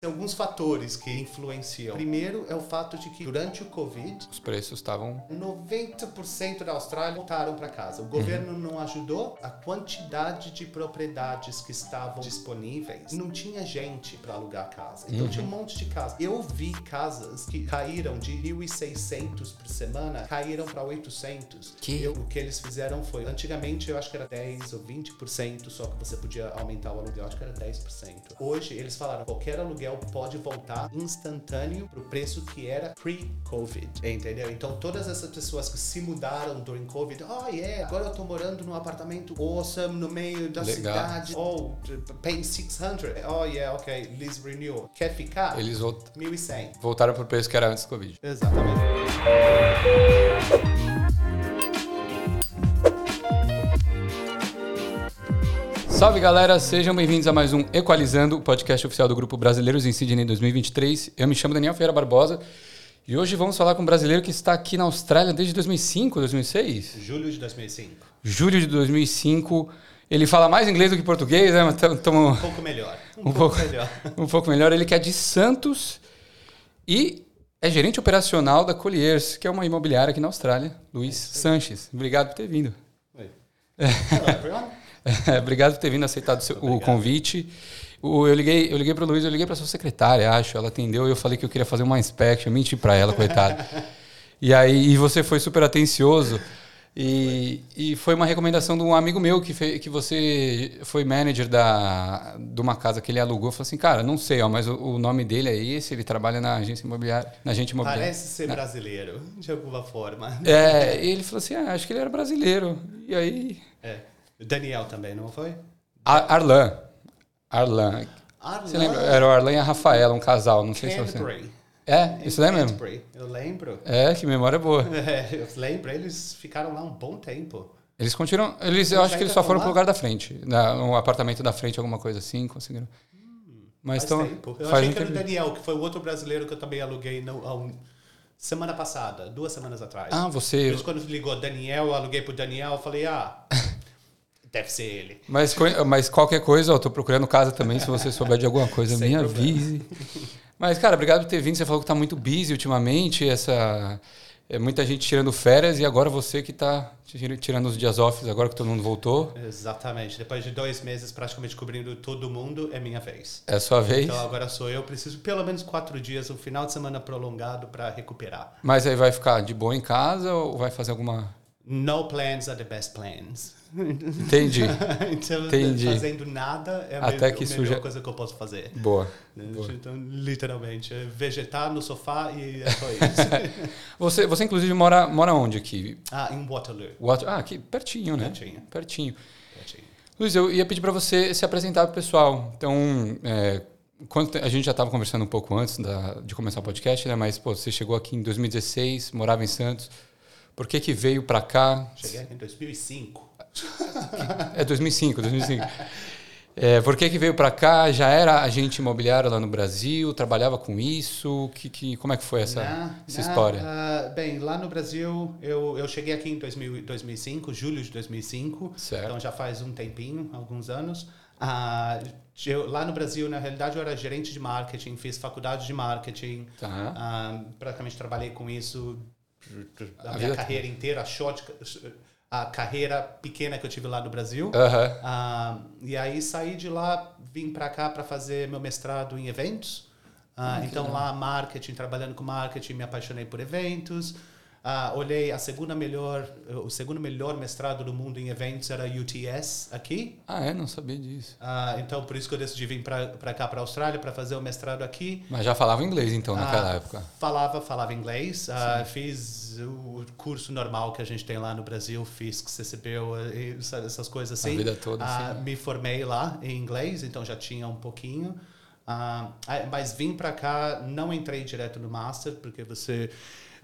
Tem alguns fatores que influenciam. Primeiro é o fato de que durante o Covid, Os preços estavam. 90% da Austrália voltaram para casa. O governo não ajudou. A quantidade de propriedades que estavam disponíveis, não tinha gente para alugar casa. Então tinha um monte de casas. Eu vi casas que caíram de 1.600 por semana, caíram para 800. Que? Eu- o que eles fizeram foi, antigamente eu acho que era 10 ou 20%, só que você podia aumentar o aluguel, acho que era 10%. Hoje eles falaram, qualquer aluguel pode voltar instantâneo pro preço que era pre-Covid, entendeu? Então todas essas pessoas que se mudaram during Covid, oh yeah, agora eu tô morando num apartamento awesome no meio da Legal. cidade, oh, paying 600, oh yeah, ok, lease renewal. Quer ficar? Eles volt- 1.100. voltaram pro preço que era antes do Covid. Exatamente. Salve galera, sejam bem-vindos a mais um Equalizando, o podcast oficial do Grupo Brasileiros em Sydney 2023. Eu me chamo Daniel Ferreira Barbosa e hoje vamos falar com um brasileiro que está aqui na Austrália desde 2005, 2006? Julho de 2005. Julho de 2005. Ele fala mais inglês do que português, né? Mas estamos Um pouco melhor. Um, Um pouco, pouco. melhor. um pouco melhor. Ele que é de Santos e é gerente operacional da Colliers, que é uma imobiliária aqui na Austrália. Luiz Sanches. Obrigado por ter vindo. Oi. Hello, everyone. Obrigado por ter vindo aceitado o seu- o convite. O- eu liguei, eu liguei para o Luiz, eu liguei para sua secretária, acho. Ela atendeu e eu falei que eu queria fazer uma inspection. Menti para ela, coitada. e aí e você foi super atencioso. E, e foi uma recomendação de um amigo meu que, fe- que você foi manager da, de uma casa que ele alugou. Falou assim, cara, não sei, ó, mas o, o nome dele é esse, ele trabalha na agência imobiliária, na agente imobiliária. Parece ser brasileiro, de alguma forma. É, e ele falou assim, ah, acho que ele era brasileiro. E aí... É. Daniel também, não foi? Ar- Arlan. Arlan. Arlan Você lembra? Era o Arlan e a Rafaela, um casal, não sei se você... Canterbury. É, isso lembra mesmo? Canterbury. Eu lembro. É, que memória boa. É, eu lembro, eles ficaram lá um bom tempo. Eles continuam. Eles, eu acho que eles só foram lá? pro lugar da frente. Na, no apartamento da frente, alguma coisa assim, conseguiram. Mas Faz estão. tempo. Eu faz achei um que era o. Daniel, que foi o outro brasileiro que eu também aluguei há um- semana passada, duas semanas atrás. Ah, você. quando ligou Daniel, eu aluguei pro Daniel, eu falei, ah, deve ser ele. Mas, mas qualquer coisa, eu tô procurando casa também. Se você souber de alguma coisa, Sem me avise. Mas, cara, obrigado por ter vindo. Você falou que tá muito busy ultimamente. Essa. É muita gente tirando férias e agora você que tá tir- tirando os dias off, agora que todo mundo voltou. Exatamente. Depois de dois meses praticamente cobrindo todo mundo, é minha vez. É a sua vez. Então agora sou eu, preciso pelo menos quatro dias, um final de semana prolongado para recuperar. Mas aí vai ficar de boa em casa ou vai fazer alguma. No plans are the best plans. Entendi. então, Entendi. fazendo nada é a, Até me- que a melhor coisa que eu posso fazer. Boa. Então, literalmente, é vegetar no sofá e é só isso. Você, você inclusive mora, mora onde aqui? ah, em Waterloo. What- Ah, aqui pertinho, né? Pertinho. Pertinho. Pertinho. Luiz, eu ia pedir para você se apresentar para o pessoal. Então, é, a gente já estava conversando um pouco antes da- de começar o podcast, né? Mas pô, você chegou aqui em 2016, morava em Santos. Por que que veio para cá? Cheguei aqui em 2005. É 2005, 2005. É, por que que veio para cá? Já era agente imobiliário lá no Brasil? Trabalhava com isso? Que, que, como é que foi essa, essa história? ah, bem, lá no Brasil, eu, eu cheguei aqui em 2000, 2005, julho de 2005. Certo. Então já faz um tempinho, alguns anos. Ah, eu, lá no Brasil, na realidade, eu era gerente de marketing, fiz faculdade de marketing. Tá. Ah, praticamente trabalhei com isso a, A minha carreira inteira, a short, a carreira pequena que eu tive lá no Brasil. Ah, e aí saí de lá, vim para cá para fazer meu mestrado em eventos. Ah, então lá marketing, trabalhando com marketing, me apaixonei por eventos. Ah, olhei a segunda melhor, o segundo melhor mestrado do mundo em eventos era UTS aqui. Ah, é? Não sabia disso. Ah, então por isso que eu decidi vir para cá para a Austrália para fazer o mestrado aqui. Mas já falava inglês então naquela Ah, época. Falava, falava inglês. Ah, fiz o curso normal que a gente tem lá no Brasil, fiz e sabe, essas coisas assim. A vida toda, Ah, sim. Me formei lá em inglês, então já tinha um pouquinho. Mas vim para cá, não entrei direto no Master, porque você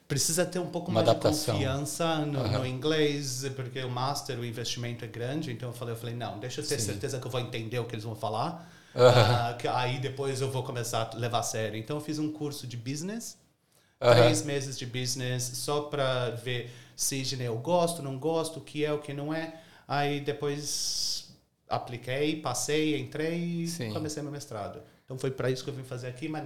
precisa ter um pouco Uma mais adaptação. de confiança no, Aham. no inglês, porque o Master, o investimento é grande. Então eu falei, eu falei não, deixa eu ter Sim. certeza que eu vou entender o que eles vão falar. Aham. Ah, que aí depois eu vou começar a levar a sério. Então eu fiz um curso de business, Aham. três meses de business, só para ver se né, eu gosto, não gosto, o que é, o que não é. Aí depois apliquei, passei, entrei e Sim. comecei meu mestrado. Então Então foi para isso que eu vim fazer aqui, mas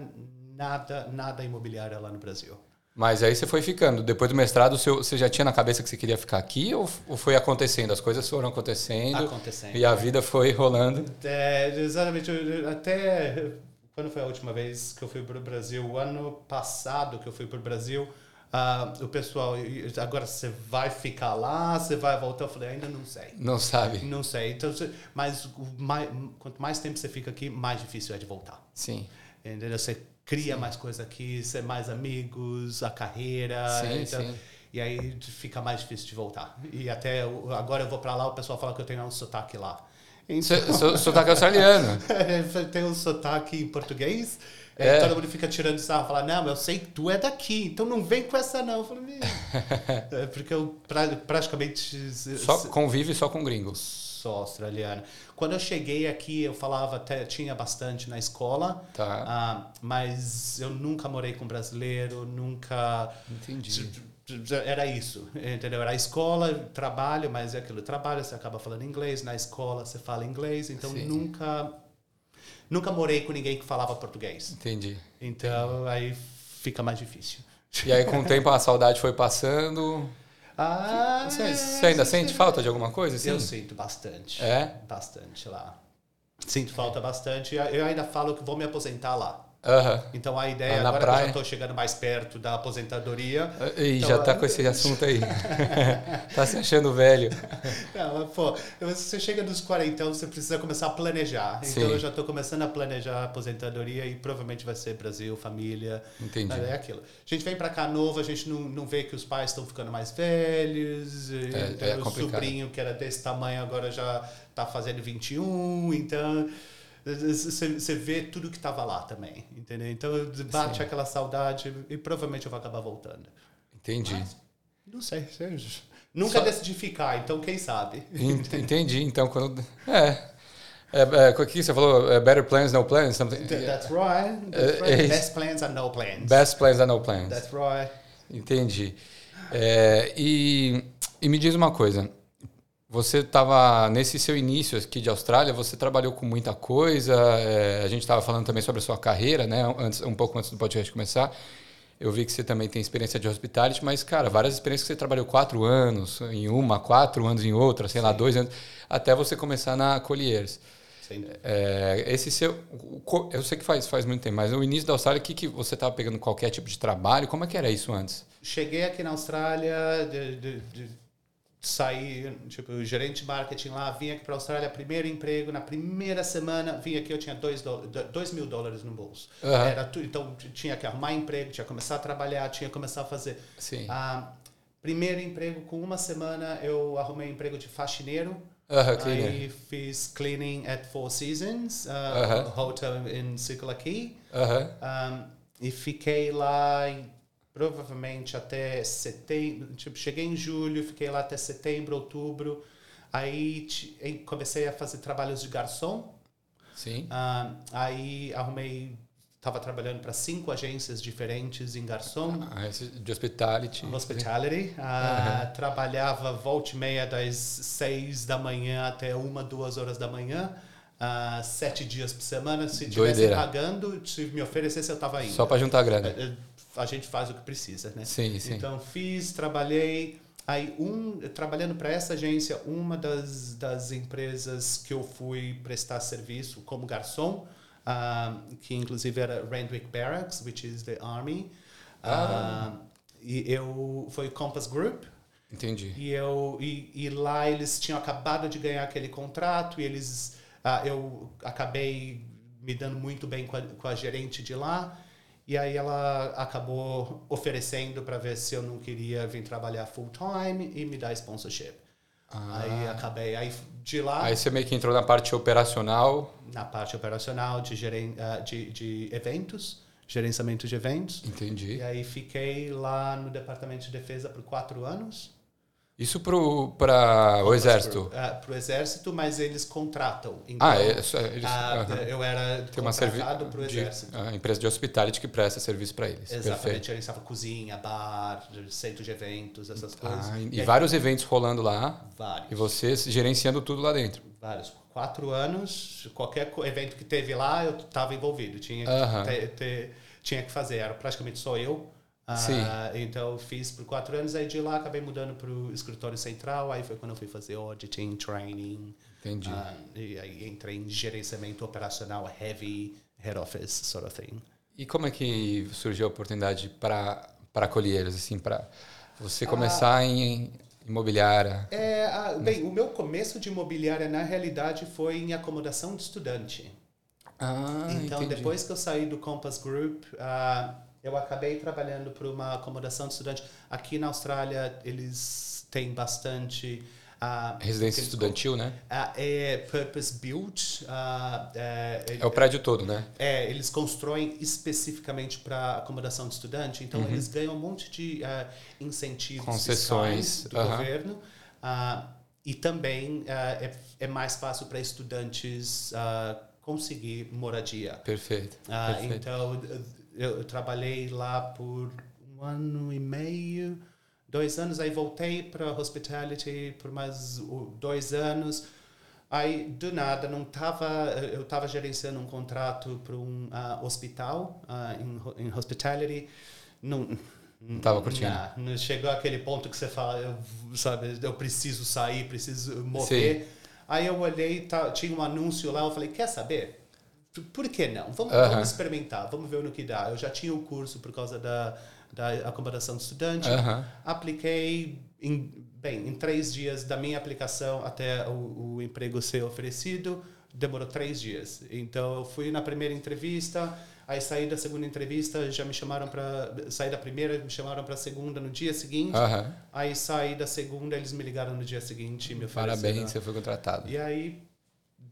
nada, nada imobiliária lá no Brasil. Mas aí você foi ficando. Depois do mestrado, você já tinha na cabeça que você queria ficar aqui ou, ou, foi acontecendo? As coisas foram acontecendo. Acontecendo. E a vida foi rolando. É, exatamente. Até quando foi a última vez que eu fui para o Brasil? O ano passado que eu fui para o Brasil, uh, o pessoal, agora você vai ficar lá, você vai voltar? Eu falei, ainda não sei. Não sabe? Não sei. Então, mas mais, quanto mais tempo você fica aqui, mais difícil é de voltar. Sim. Entendeu? Você cria sim. mais coisa aqui, ser mais amigos, a carreira. Sim, então, sim. E aí fica mais difícil de voltar. E até agora eu vou para lá, o pessoal fala que eu tenho um sotaque lá. Então, sotaque australiano. tem um sotaque em português. É. Todo mundo fica tirando sarro, fala, não, eu sei que tu é daqui, então não vem com essa não. Eu falei, é porque eu pra, praticamente... Só convive só com gringos. Só australiano. Quando eu cheguei aqui, eu falava, até tinha bastante na escola, tá. Ah, mas eu nunca morei com brasileiro, nunca... Entendi era isso, entendeu? Era a escola, trabalho, mas é aquilo, trabalho, você acaba falando inglês, na escola você fala inglês, então Sim. nunca nunca morei com ninguém que falava português. Entendi. Então Entendi. aí fica mais difícil. E aí com o tempo a saudade foi passando. Ah, você, você ainda sente falta de alguma coisa? Assim? Eu sinto bastante. É? Bastante lá. Sinto falta bastante. Eu ainda falo que vou me aposentar lá. Uhum. Então a ideia ah, agora praia. que eu já estou chegando mais perto da aposentadoria. E então, já está com esse assunto aí. tá se achando velho. Não, pô, você chega nos 40, você precisa começar a planejar. Sim. Então eu já estou começando a planejar a aposentadoria e provavelmente vai ser Brasil, família. Entendi. É aquilo. A gente vem para cá novo, a gente não, não vê que os pais estão ficando mais velhos. É, então, é o complicado. sobrinho que era desse tamanho agora já está fazendo 21, então você vê tudo que estava lá também, entendeu? Então bate Sim. aquela saudade e provavelmente eu vou acabar voltando. Entendi. Mas, não sei, nunca Só... decidi ficar, então quem sabe? Entendi. Então quando é é, é, o que você falou? É better plans, no plans? Something, That's right. That's right. É, Best plans are no plans. Best plans are no plans. That's right. Entendi. É, e, e me diz uma coisa. Você estava nesse seu início aqui de Austrália, você trabalhou com muita coisa. É, a gente estava falando também sobre a sua carreira, né? Antes, um pouco antes do podcast começar. Eu vi que você também tem experiência de hospitality, mas, cara, várias experiências que você trabalhou quatro anos em uma, quatro anos em outra, sei Sim. lá, dois anos, até você começar na Colliers. É, esse seu, eu sei que faz, faz muito tempo, mas no início da Austrália, o que, que você estava pegando qualquer tipo de trabalho? Como é que era isso antes? Cheguei aqui na Austrália de, de, de saí, tipo, gerente de marketing lá, vim aqui para a Austrália, primeiro emprego, na primeira semana, vim aqui, eu tinha dois, dois mil dólares no bolso. Uhum. Era tudo, então tinha que arrumar emprego, tinha que começar a trabalhar, tinha que começar a fazer. Sim. Ah, primeiro emprego, com uma semana, eu arrumei emprego de faxineiro. Uh Aí fiz cleaning at Four Seasons, uh, uh -huh. hotel em Circular Quay. -huh. Um, e fiquei lá em provavelmente até setembro. Tipo, cheguei em julho, fiquei lá até setembro, outubro. Aí comecei a fazer trabalhos de garçom. Sim. Uh, aí arrumei estava trabalhando para cinco agências diferentes em garçom. Ah, de hospitality. Hospitality. Ah, uhum. Trabalhava volta e meia das seis da manhã até uma, duas horas da manhã. Uh, sete dias por semana. Se tivesse pagando, se me oferecesse, eu estava indo. Só para juntar grana. Eh, a gente faz o que precisa, né? Sim, sim. Então fiz, trabalhei. Aí um trabalhando para essa agência, uma das, das empresas que eu fui prestar serviço como garçom, uh, que inclusive era Randwick Barracks, which is the army. Ah. Uh, e eu foi Compass Group. Entendi. E eu e, e lá eles tinham acabado de ganhar aquele contrato e eles uh, eu acabei me dando muito bem com a, com a gerente de lá e aí ela acabou oferecendo para ver se eu não queria vir trabalhar full time e me dar sponsorship. Ah. Aí acabei, aí de lá... Aí você meio que entrou na parte operacional. Na parte operacional de, geren, uh, de, de eventos, gerenciamento de eventos. Entendi. E aí fiquei lá no Departamento de Defesa por quatro anos. Isso para o exército? Para o exército, mas eles contratam. Então, ah, é, eles, ah, eu era Tem contratado para o exército. A empresa de hospitality que presta serviço para eles. Exatamente. Perfeito. Eles estavam cozinha, bar, centro de eventos, essas coisas. Ah, e, e vários eventos rolando lá. Vários. E você gerenciando tudo lá dentro. Vários. Quatro anos, qualquer evento que teve lá, eu estava envolvido. Tinha que, uh -huh. ter, ter, tinha que fazer. Era praticamente só eu Sim. Uh, então fiz por quatro anos, aí de lá acabei mudando para o escritório central, aí foi quando eu fui fazer auditing, training. Entendi. Uh, e aí entrei em gerenciamento operacional heavy, head office sort of thing. E como é que surgiu a oportunidade para para Colheiros, assim, para você começar uh, em imobiliária? É, bem, o meu começo de imobiliária na realidade foi em acomodação de estudante. Ah, então entendi. depois que eu saí do Compass Group eu acabei trabalhando para uma acomodação de estudante. Aqui na Austrália, eles têm bastante. Uh, Residência estudantil, né? Uh, é purpose built. Uh, é, é, o prédio todo, né? É, eles constroem especificamente para acomodação de estudante, então Uhum. eles ganham um monte de incentivos Concessões, do aham. governo. e também é, é mais fácil para estudantes conseguir moradia. Perfeito. Perfeito. então, eu, trabalhei lá por um ano e meio, dois anos, aí voltei para hospitality por mais uh, dois anos. Aí, do nada, não tava, eu estava gerenciando um contrato para um uh, hospital uh, em, em hospitality. Não, Não estava curtindo. não, chegou aquele ponto que você fala, eu, sabe, eu preciso sair, preciso mover. Sim. Aí eu olhei, tá, tinha um anúncio lá, eu falei, quer saber? Por que não? Vamos, Aham. vamos experimentar, vamos ver no que dá. Eu já tinha o curso por causa da, da acomodação de estudante. Aham. Apliquei, em, bem, em três dias da minha aplicação até o, o emprego ser oferecido, demorou três dias. Então eu fui na primeira entrevista, aí saí da segunda entrevista, já me chamaram para saí da primeira, me chamaram para a segunda no dia seguinte. Aí saí da segunda, eles me ligaram no dia seguinte, e me ofereceram. Parabéns, você foi contratado. E aí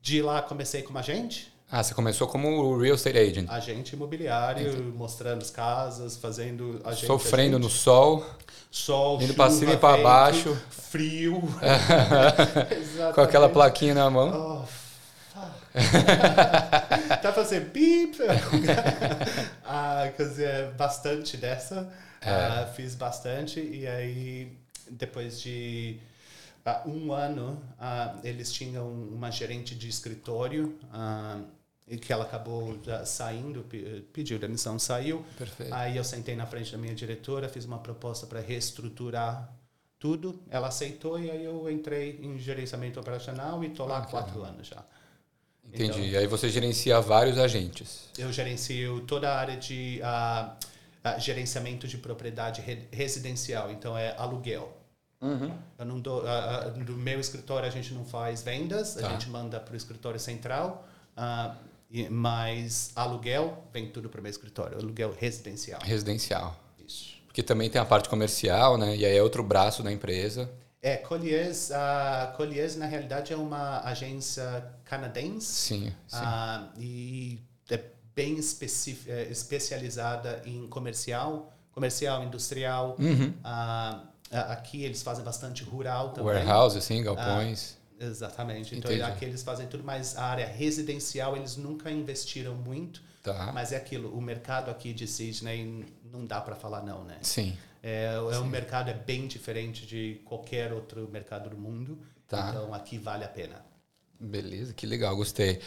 de lá comecei como agente. Ah, você começou como real estate agent. agente imobiliário, mostrando as casas, fazendo agente, Sofrendo no agente. sol, sol, indo pra cima e vento, baixo. frio. com aquela plaquinha na mão. Oh, pra fazer beep? ah, quer dizer, bastante dessa. É. Ah, fiz bastante e aí depois de ah, um ano ah, eles tinham uma gerente de escritório ah, e que ela acabou saindo, pe- pediu demissão, saiu. Perfeito. Aí eu sentei na frente da minha diretora, fiz uma proposta para reestruturar tudo. Ela aceitou e aí eu entrei em gerenciamento operacional e estou lá há Ah, quatro anos já. Entendi. Então- E aí você gerencia vários agentes. Eu gerencio toda a área de ah, ah, gerenciamento de propriedade re- residencial, então é aluguel. Eu não dou, no meu escritório a gente não faz vendas, Tá. a gente manda para o escritório central, e- mas aluguel vem tudo para o meu escritório, aluguel residencial. Residencial. Isso. Porque também tem a parte comercial, né? E aí é outro braço da empresa. É, Colliers, a Colliers na realidade é uma agência canadense Sim, sim. ah, e é bem é, especializada em comercial, comercial, industrial. Uhum. Ah, a- aqui eles fazem bastante rural também. Warehouse, assim, galpões. Exatamente. Então Entendi. aqui eles fazem tudo, mas a área residencial eles nunca investiram muito. tá. Mas é aquilo, o mercado aqui de Sydney não dá para falar não, né? Sim. É, é um mercado é bem diferente de qualquer outro mercado do mundo. Tá. Então aqui vale a pena. Beleza, que legal, gostei.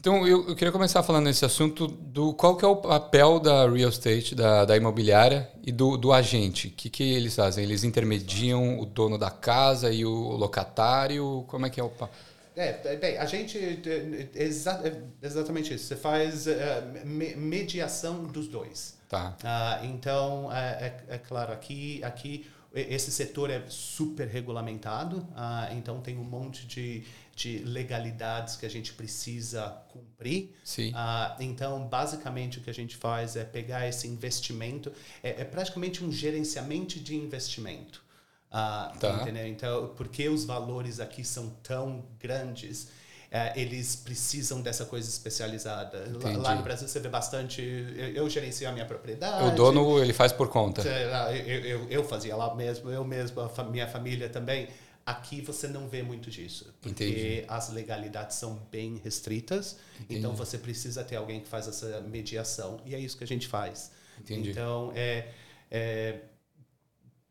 Então, eu, eu queria começar falando nesse assunto do qual que é o papel da real estate, da, da imobiliária e do, do agente. O que, que eles fazem? Eles intermediam o dono da casa e o locatário? Como é que é o... pa- É, bem, a gente é, exa- é exatamente isso. Você faz é, me- mediação dos dois. Tá. Ah, então, é, é- é claro, aqui, aqui esse setor é super regulamentado, ah, então tem um monte de, de legalidades que a gente precisa cumprir. Sim. Ah, então, basicamente, o que a gente faz é pegar esse investimento, é, é praticamente um gerenciamento de investimento. Ah, Tá. entendeu? Então, porque os valores aqui são tão grandes, é, eles precisam dessa coisa especializada. Lá, lá no Brasil você vê bastante. Eu, eu gerencio a minha propriedade. O dono, ele faz por conta. lá, Eu, eu, eu fazia lá mesmo, eu mesmo, a minha família também. Aqui você não vê muito disso. Porque Entendi. as legalidades são bem restritas. Então você precisa ter alguém que faz essa mediação. E é isso que a gente faz. Entendi. Então, é, é,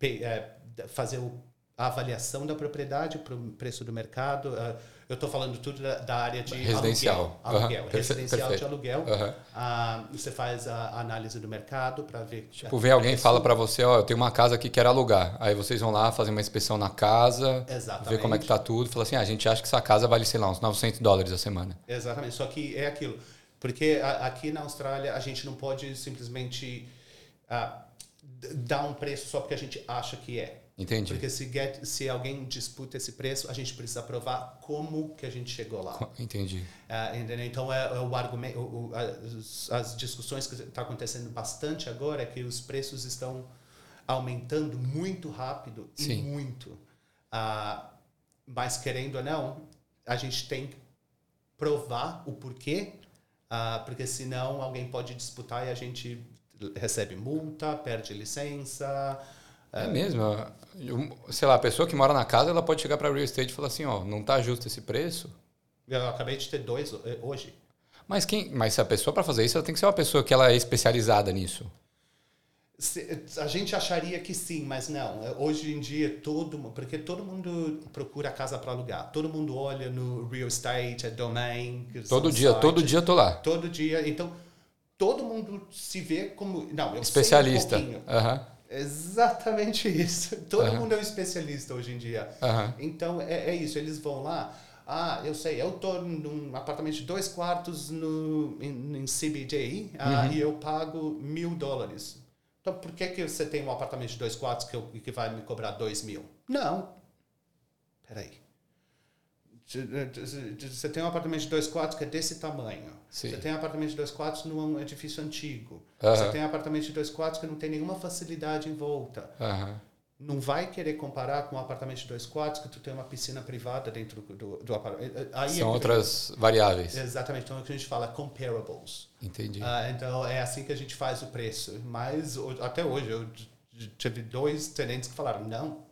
é, fazer a avaliação da propriedade para o preço do mercado. Eu estou falando tudo da, da área de Residencial. aluguel. Aluguel perfe- residencial de perfeito. aluguel. Aham. Ah, você faz a análise do mercado para ver. Tipo, vem alguém e fala para você, ó, eu tenho uma casa que quero alugar. Aí vocês vão lá fazer uma inspeção na casa, Exatamente. ver como é que tá tudo, fala assim, ah, a gente acha que essa casa vale, sei lá, uns 900 dólares a semana. Exatamente. Só que é aquilo. Porque a- aqui na Austrália a gente não pode simplesmente ah, dar um preço só porque a gente acha que é. Entendi. Porque se, get- se alguém disputa esse preço, a gente precisa provar como que a gente chegou lá. Entendi. Ah, entendeu? Então, é, é o argumento, o- as, as discussões que está acontecendo bastante agora é que os preços estão aumentando muito rápido e Sim. muito. Ah, mas, querendo ou não, a gente tem que provar o porquê, ah, porque senão alguém pode disputar e a gente recebe multa, perde licença. É mesmo. eu- sei lá, a pessoa que mora na casa, ela pode chegar para real estate e falar assim, ó, não tá justo esse preço. Eu acabei de ter dois eh, hoje. Mas quem, mas se a pessoa para fazer isso, ela tem que ser uma pessoa que ela é especializada nisso. Se- A gente acharia que sim, mas não. Hoje em dia, todo porque todo mundo procura casa para alugar. Todo mundo olha no real estate, a domain. Todo dia, sites. todo dia eu tô lá. Todo dia. Então, todo mundo se vê como. Não, eu Especialista. sei um pouquinho. Exatamente isso. Todo Aham. mundo é um especialista hoje em dia. aham. Então, é, é isso. Eles vão lá. Ah, eu sei, eu tô num apartamento de dois quartos no, em, em CBD ah, e eu pago mil dólares. Então, por que, que você tem um apartamento de dois quartos que, eu, que vai me cobrar dois mil? Não. Peraí. Você tem um apartamento de dois quartos que é desse tamanho. Sim. Você tem um apartamento de dois quartos num edifício antigo. Aham. Você tem um apartamento de dois quartos que não tem nenhuma facilidade em volta aham. não vai querer comparar com um apartamento de dois quartos que tu tem uma piscina privada dentro do, do apartamento. Aí é São que- outras variáveis. Exatamente, então é o que a gente fala comparables. Entendi. Ah, então é assim que a gente faz o preço. Mas até hoje eu tive dois tenentes que falaram não.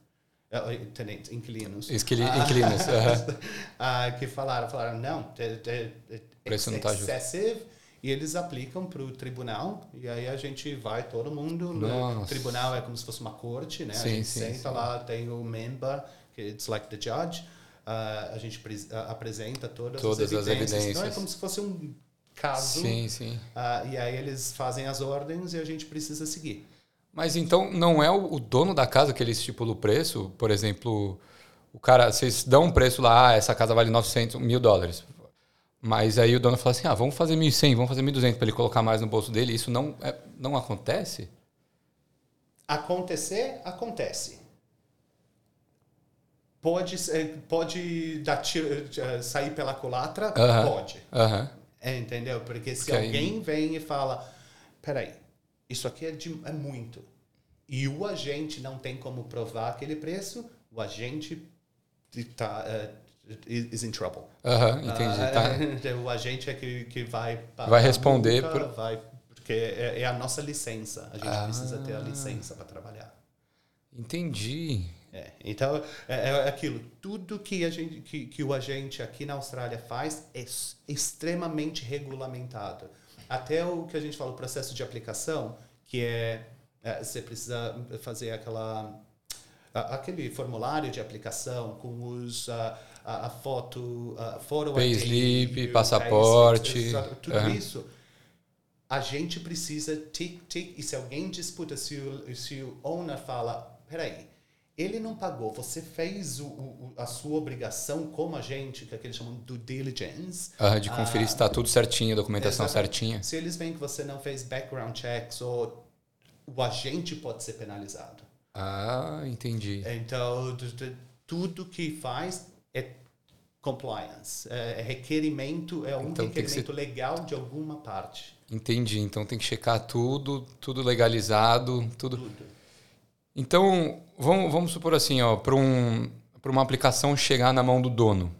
Ah, eh, Tenentes, inquilinos. Esquili- Ah, inquilinos, ah, que falaram, falaram não, é, é, é preço não tá justo. excessive. E eles aplicam para o tribunal, e aí a gente vai, todo mundo. né? O tribunal é como se fosse uma corte, né? a Sim, gente sim, senta sim. lá, tem o member, que it's like the judge. ah, a gente pres- apresenta todas, Todas as as evidências. Então é evidências. como se fosse um caso. Sim, sim. ah, e aí eles fazem as ordens e a gente precisa seguir. Mas então não é o dono da casa que ele estipula o preço? Por exemplo, o cara, vocês dão um preço lá, ah, essa casa vale 900, mil dólares. Mas aí o dono fala assim, ah, vamos fazer 1.100, vamos fazer 1.200 para ele colocar mais no bolso dele. Isso não, é, não acontece? Acontecer, acontece. Pode, pode dar tiro, eh, sair pela culatra? Aham. Pode. Aham. É, entendeu? Porque se aí- alguém vem e fala, peraí, isso aqui é, de- é muito. E o agente não tem como provar aquele preço, o agente está is in trouble. Aham, entendi. Ah, tá. então, o agente é que, que vai Vai responder multa, por- vai, porque é, é a nossa licença. A gente Ah. precisa ter a licença para trabalhar. Entendi. É, então, é, é aquilo. Tudo que, a gente, que, que o agente aqui na Austrália faz é extremamente regulamentado. Até o que a gente fala, o processo de aplicação, que é, é, você precisa fazer aquela aquele formulário de aplicação com os a, a, a foto, a photo Payslip, passaporte, payslip, tudo aham. isso. A gente precisa tic, tic, e se alguém disputa, se o, se o owner fala, peraí, ele não pagou, você fez o, o- a sua obrigação como agente, que é que eles chamam de due diligence. De conferir Ah, se está tudo certinho, a documentação Exatamente. certinha. Se eles veem que você não fez background checks, ou o agente pode ser penalizado. Ah, entendi. Então, tudo que faz é compliance, é é requerimento, é um Então, requerimento legal de alguma parte. Entendi. Então tem que checar tudo, tudo legalizado, tudo. Tudo. Então, vamos, vamos supor assim, para um, uma aplicação chegar na mão do dono.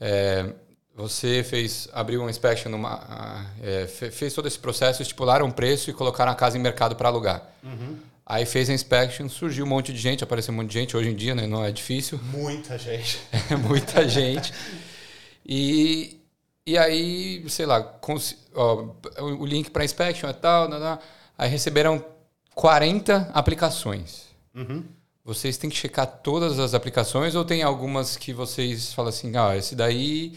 É, Você fez, abriu uma inspection, numa, é, fez todo esse processo, estipularam um preço e colocaram a casa em mercado para alugar. Uhum. Aí fez a inspection, surgiu um monte de gente, apareceu um monte de gente. Hoje em dia né, não é difícil. Muita gente. É, muita gente. E, e aí, sei lá, ó, o link para inspection e tal, tal, tal, aí receberam 40 aplicações. Uhum. Vocês têm que checar todas as aplicações ou tem algumas que vocês falam assim, ah, esse daí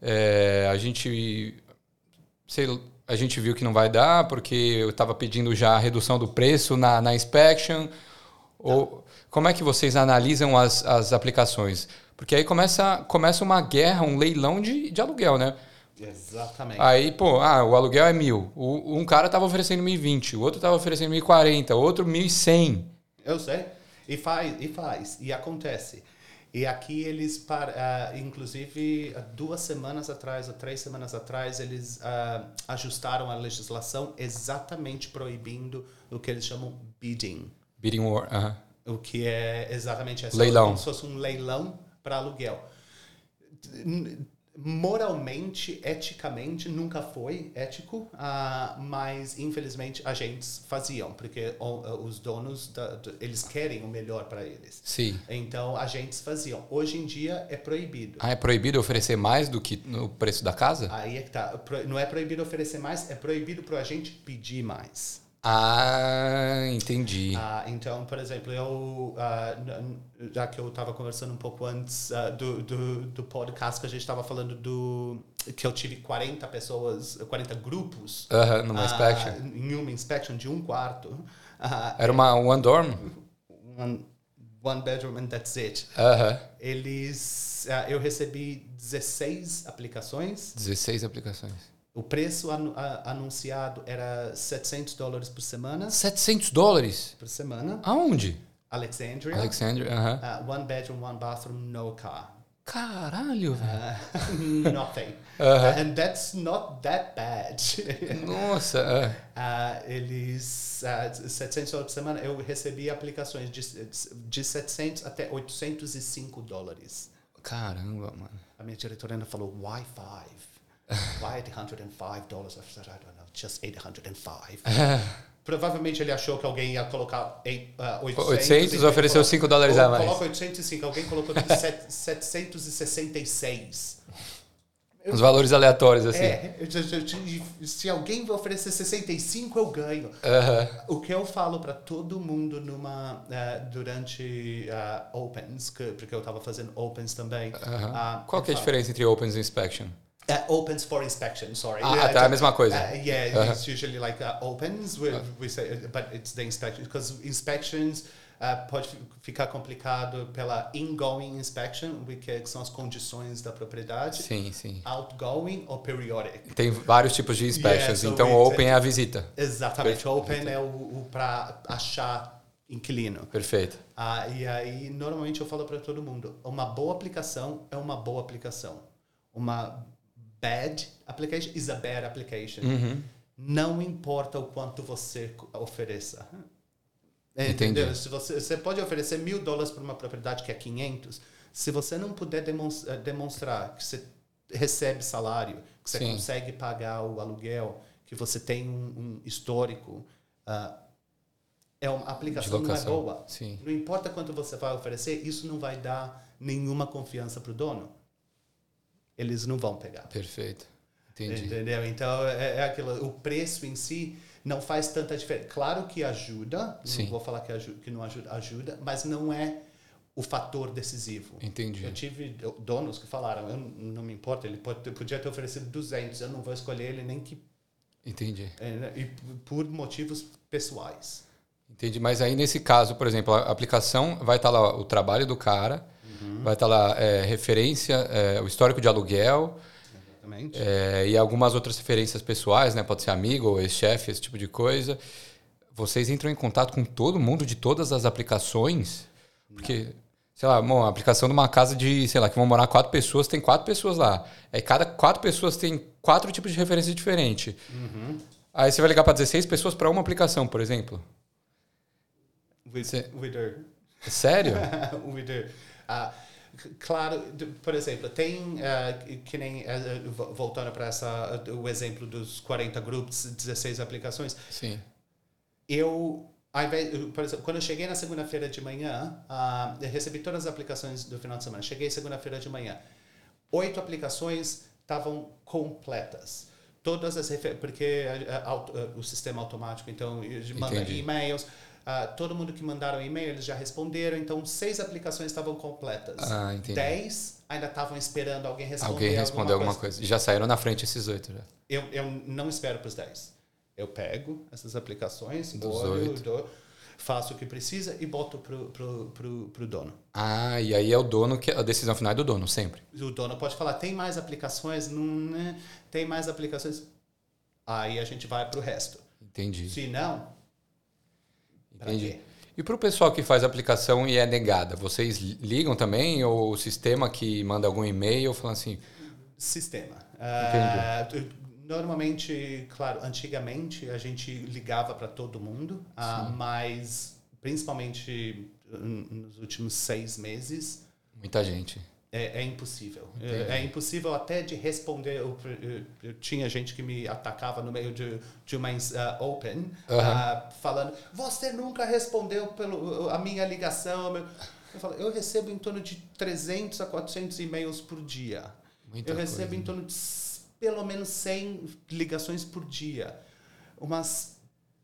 é, a gente sei, a gente viu que não vai dar porque eu estava pedindo já a redução do preço na, na inspection. Ou como é que vocês analisam as, as aplicações? Porque aí começa, começa uma guerra, um leilão de, de aluguel, né? Exatamente. Aí, pô, ah, o aluguel é mil. O, um cara estava oferecendo 1.020, o outro estava oferecendo 1.040, o outro 1.100. Eu sei. E faz, e faz, e acontece. E aqui eles, para, uh, inclusive, duas semanas atrás, ou três semanas atrás, eles uh, ajustaram a legislação exatamente proibindo o que eles chamam bidding. Bidding war, uh -huh. O que é exatamente isso. Leilão. Como se fosse um leilão para aluguel moralmente, eticamente, nunca foi ético, uh, mas infelizmente agentes faziam, porque os donos, da, eles querem o melhor para eles. Sim. Então, agentes faziam. Hoje em dia é proibido. Ah, é proibido oferecer mais do que no preço da casa? Aí é que tá. Não é proibido oferecer mais, é proibido para o agente pedir mais. Ah, entendi. Ah, então, por exemplo, eu, uh, já que eu estava conversando um pouco antes uh, do, do, do, podcast que a gente estava falando do que eu tive 40 pessoas, 40 grupos uh -huh, numa inspection. em uma inspection de um quarto. Era uma one dorm? One, one bedroom and that's it. -huh. Eles, eu recebi 16 aplicações. 16 aplicações. O preço anu anunciado era 700 dólares por semana. 700 dólares? Por semana. Aonde? Alexandria. Alexandria, uh -huh. uh, one bedroom, one bathroom, no car. Caralho, velho. Uh, nothing. -huh. and that's not that bad. Nossa. Uh, eles, uh, 700 dólares por semana, eu recebi aplicações de, de 700 até 805 dólares. Caramba, mano. A minha diretora ainda falou, why five? Why $805? I said, I don't know, just 805. Provavelmente ele achou que alguém ia colocar 800. 800 ofereceu 5 dólares a mais. Coloca 805, alguém colocou 766. Os valores aleatórios, assim. É, se alguém vai oferecer 65, eu ganho. Uh -huh. O que eu falo para todo mundo numa uh, durante uh, Opens, que, porque eu estava fazendo Opens também. -huh. Qual que é a diferença entre Opens e Inspection? Uh, opens for inspection, sorry. Ah, yeah, tá, a mesma coisa. Uh, yeah, uh -huh. it's usually like uh, opens, we, we say, but it's the inspection, because inspections uh, pode ficar complicado pela ingoing inspection, que são as condições da propriedade. Sim, sim. Outgoing ou periodic. Tem vários tipos de inspections, yeah, so então open é a visita. Exatamente, open é o, o para achar inquilino. Perfeito. Ah, e aí, normalmente eu falo para todo mundo, uma boa aplicação é uma boa aplicação. Uma bad application is a bad application. Uhum. Não importa o quanto você ofereça. Entendeu? Se você, você pode oferecer mil dólares para uma propriedade que é 500, se você não puder demonstrar, demonstrar que você recebe salário, que você Sim. consegue pagar o aluguel, que você tem um, um histórico, uh, é uma a aplicação não é boa. Sim. Não importa quanto você vai oferecer, isso não vai dar nenhuma confiança para o dono eles não vão pegar. Perfeito. Entendi. Entendeu? Então, é, é aquilo. O preço em si não faz tanta diferença. Claro que ajuda, Sim. não vou falar que, ajuda, que não ajuda, ajuda, mas não é o fator decisivo. Entendi. Eu tive donos que falaram, eu não me importa, ele pode, podia ter oferecido 200, eu não vou escolher ele nem que... Entendi. É, né, e por motivos pessoais. Entendi, mas aí nesse caso, por exemplo, a aplicação vai estar lá o trabalho do cara, Uhum. Vai estar lá é, referência, é, o histórico de aluguel. É, e algumas outras referências pessoais, né? Pode ser amigo ou ex-chefe, esse tipo de coisa. Vocês entram em contato com todo mundo de todas as aplicações? Porque, sei lá, uma aplicação de uma casa de, sei lá, que vão morar quatro pessoas, tem quatro pessoas lá. Aí cada quatro pessoas tem quatro tipos de referência diferente. Uhum. Aí você vai ligar para 16 pessoas para uma aplicação, por exemplo. We do. Sério? Uh, claro, por exemplo, tem uh, que nem uh, voltando para essa o exemplo dos 40 grupos, 16 aplicações. Sim. Eu ao invés, por exemplo, quando eu cheguei na segunda-feira de manhã, uh, recebi todas as aplicações do final de semana. Cheguei segunda-feira de manhã. Oito aplicações estavam completas. Todas as porque uh, uh, o sistema automático, então, manda e-mails. Todo mundo que mandaram e-mail, eles já responderam. Então, seis aplicações estavam completas. Ah, entendi. Dez ainda estavam esperando alguém responder Alguém respondeu alguma, alguma coisa. coisa. Já saíram na frente esses oito, já. Eu, eu não espero para os dez. Eu pego essas aplicações, Dos olho, dou, faço o que precisa e boto pro, pro, pro, pro dono. Ah, e aí é o dono que a decisão final é do dono, sempre. O dono pode falar, tem mais aplicações? Não, né? Tem mais aplicações? Aí a gente vai pro resto. Entendi. Se não, Entendi. E para o pessoal que faz aplicação e é negada, vocês ligam também ou o sistema que manda algum e-mail falando assim? Sistema. Entendi. Uh, Normalmente, claro, antigamente a gente ligava para todo mundo, uh, mas principalmente nos últimos seis meses. Muita gente. É, é impossível. É, é, impossível até de responder. Eu, eu, eu, tinha gente que me atacava no meio de, de uma uh, open, uh -huh. uh, falando: Você nunca respondeu pelo, a minha ligação. Eu falo: Eu recebo em torno de 300 a 400 e-mails por dia. Muita eu recebo coisa. em torno de pelo menos 100 ligações por dia, umas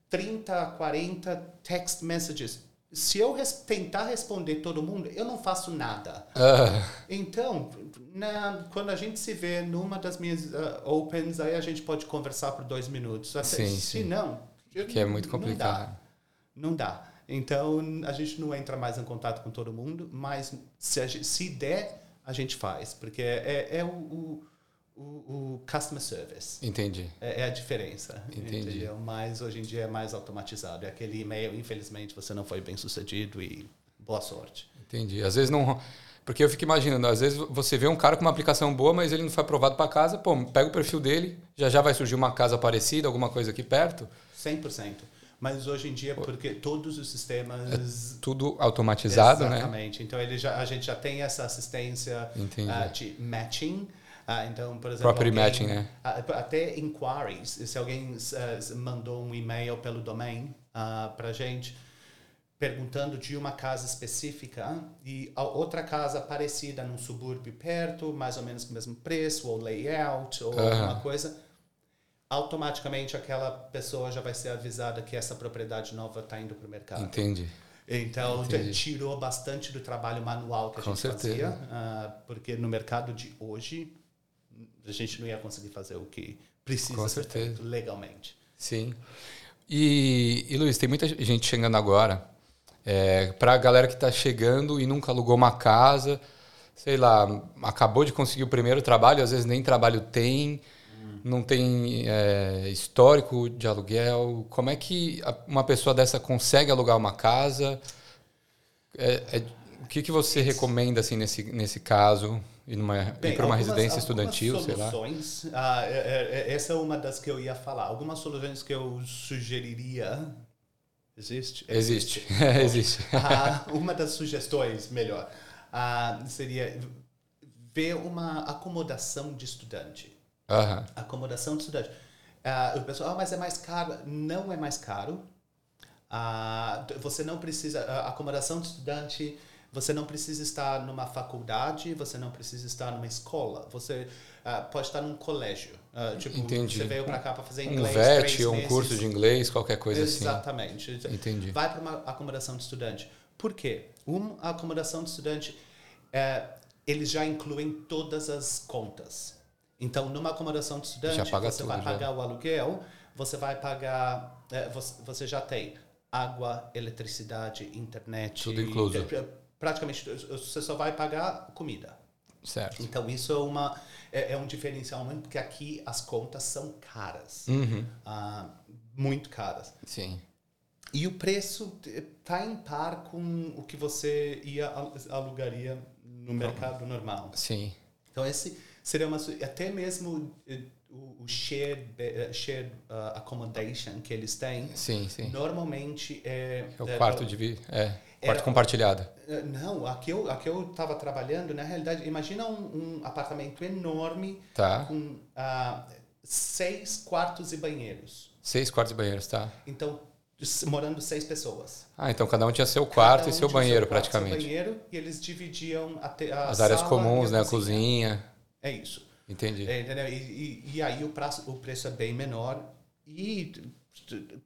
30, 40 text messages. Se eu res tentar responder todo mundo, eu não faço nada. Uh. Então, na, quando a gente se vê numa das minhas uh, opens, aí a gente pode conversar por dois minutos. Até, sim, se sim. não, que é muito complicado. Não dá. não dá. Então, a gente não entra mais em contato com todo mundo, mas se, gente, se der, a gente faz. Porque é, é o, o o, o customer service. Entendi. É, é a diferença. Entendi. Entendeu? Mas hoje em dia é mais automatizado. É aquele e-mail, infelizmente, você não foi bem sucedido e boa sorte. Entendi. Às vezes não. Porque eu fico imaginando, às vezes você vê um cara com uma aplicação boa, mas ele não foi aprovado para casa, pô, pega o perfil dele, já já vai surgir uma casa parecida, alguma coisa aqui perto. 100%. Mas hoje em dia, porque todos os sistemas. É tudo automatizado, Exatamente. né? Exatamente. Então ele já, a gente já tem essa assistência uh, de matching. Ah, então, por exemplo, Property alguém, matching, né? Até inquiries, se alguém uh, mandou um e-mail pelo domain uh, para gente perguntando de uma casa específica e outra casa parecida num subúrbio perto, mais ou menos com o mesmo preço ou layout ou uh -huh. alguma coisa, automaticamente aquela pessoa já vai ser avisada que essa propriedade nova está indo para o mercado. Entendi. Então, Entendi. tirou bastante do trabalho manual que a Com gente certeza. fazia, uh, porque no mercado de hoje a gente não ia conseguir fazer o que precisa Com ser certeza. feito legalmente. Sim. E, e Luiz, tem muita gente chegando agora. É, para a galera que está chegando e nunca alugou uma casa, sei lá, acabou de conseguir o primeiro trabalho, às vezes nem trabalho tem, hum. não tem é, histórico de aluguel. Como é que uma pessoa dessa consegue alugar uma casa? É, é o que, que você recomenda assim nesse, nesse caso? Ir, numa, Bem, ir para uma algumas, residência estudantil, sei lá? Ah, é, é, é, essa é uma das que eu ia falar. Algumas soluções que eu sugeriria. Existe? Existe. Existe. ah, uma das sugestões, melhor, ah, seria ver uma acomodação de estudante. Uhum. Acomodação de estudante. Ah, o pessoal, ah, mas é mais caro. Não é mais caro. Ah, você não precisa. A acomodação de estudante você não precisa estar numa faculdade, você não precisa estar numa escola. Você uh, pode estar num colégio. Uh, tipo, Entendi. você veio para cá para fazer inglês. Um VET ou um curso de inglês, qualquer coisa Exatamente. assim. Exatamente. Entendi. Vai para uma acomodação de estudante. Por quê? Uma acomodação de estudante, é, eles já incluem todas as contas. Então, numa acomodação de estudante, você vai pagar já. o aluguel, você vai pagar. É, você, você já tem água, eletricidade, internet. Tudo incluso. É, praticamente você só vai pagar comida. Certo. Então isso é uma é, é um diferencial muito porque aqui as contas são caras, uhum. uh, muito caras. Sim. E o preço está em par com o que você ia alugaria no mercado normal. Sim. Então esse seria uma até mesmo eh, o, shared, uh, shared uh, accommodation que eles têm. Sim, sim. Normalmente é é o quarto de vida. É Quarto Era- compartilhado. Eh, Não, aqui eu, aqui eu estava trabalhando, na realidade, imagina um, um apartamento enorme Tá. com ah, seis quartos e banheiros. Seis quartos e banheiros, tá? Então, morando seis pessoas. Ah, então cada um tinha seu quarto Cada e um seu banheiro, quarto, seu praticamente. banheiro, e eles dividiam a, te- a As áreas comuns, né? A cozinha. É isso. Entendi. É, entendeu? E, e, e aí o preço, o preço é bem menor. E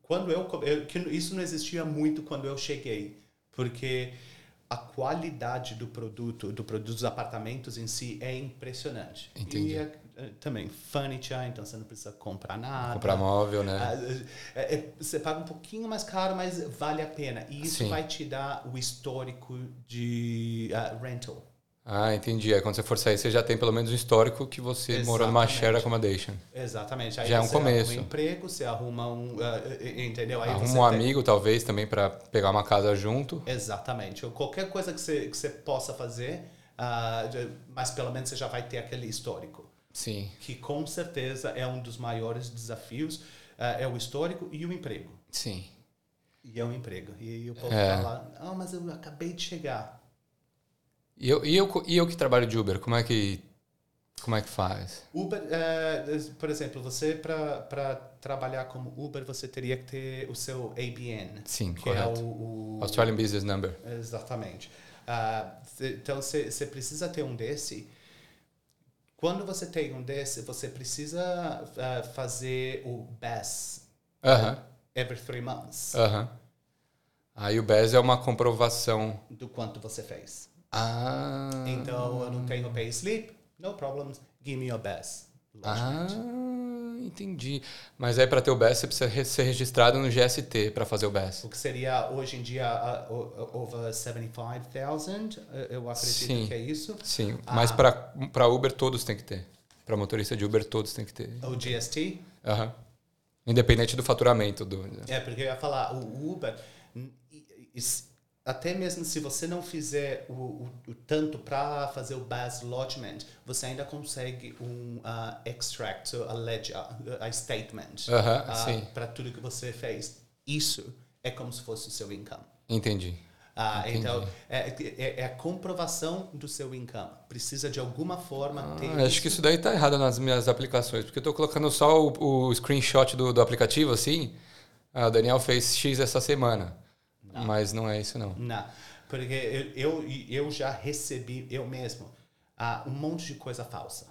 quando eu, eu- isso não existia muito quando eu cheguei, porque a qualidade do produto, do produto dos apartamentos em si é impressionante. Entendi. E é, é, também furniture, então você não precisa comprar nada. Comprar móvel, né? Ah, é- é- você paga um pouquinho mais caro, mas vale a pena. E isso Sim. vai te dar o histórico de ah, rental. Ah, entendi. Aí quando você for sair, você já tem pelo menos um histórico que você morou numa Exatamente. share accommodation. Exatamente. Aí Já é um começo. arruma um emprego, você arruma um. ah, entendeu? Aí Arruma um tem- amigo, talvez, também para pegar uma casa junto. Exatamente. Qualquer coisa que você, que você possa fazer, de- mas pelo menos você já vai ter aquele histórico. Sim. Que com certeza é um dos maiores desafios: ah, é o histórico e o emprego. Sim. E é um emprego. E aí o povo É. fala: ah, mas eu acabei de chegar. E eu, e, eu, e eu que trabalho de Uber, como é que, como é que faz? Uber, eh, por exemplo, você para trabalhar como Uber, você teria que ter o seu ABN. Sim, que correto. é o, o Australian Business Number. Exatamente. Cê- então, você precisa ter um desse. Quando você tem um desse, você precisa ah, fazer o BAS Aham, every three months aham. Aí o BES é uma comprovação. do quanto você fez. Ah. Então, eu não tenho pay slip, no problems, give me your BAS. Ah, entendi. Mas aí para ter o BES você precisa re- ser registrado no GST para fazer o BES. O que seria hoje em dia o- over 75,000, eh, eu acredito Sim. que é isso. Sim, Ah. mas para Uber todos tem que ter. Para motorista de Uber todos tem que ter. O GST, Aham. Independente do faturamento do. É, porque eu ia falar, o Uber, até mesmo se você não fizer o, o, o tanto para fazer o BAS Lodgement, você ainda consegue um ah, extract, a ledger, a statement, Aham, sim. para tudo que você fez. Isso é como se fosse o seu income. Entendi. Ah, então, é, é, é a comprovação do seu income. Precisa de alguma forma ter. Ah, acho que isso daí tá errado nas minhas aplicações, porque eu tô colocando só o, o screenshot do, do aplicativo assim. Ah, o Daniel fez X essa semana. Mas não é isso não. Não, porque eu, eu, eu já recebi, eu mesmo, ah, um monte de coisa falsa.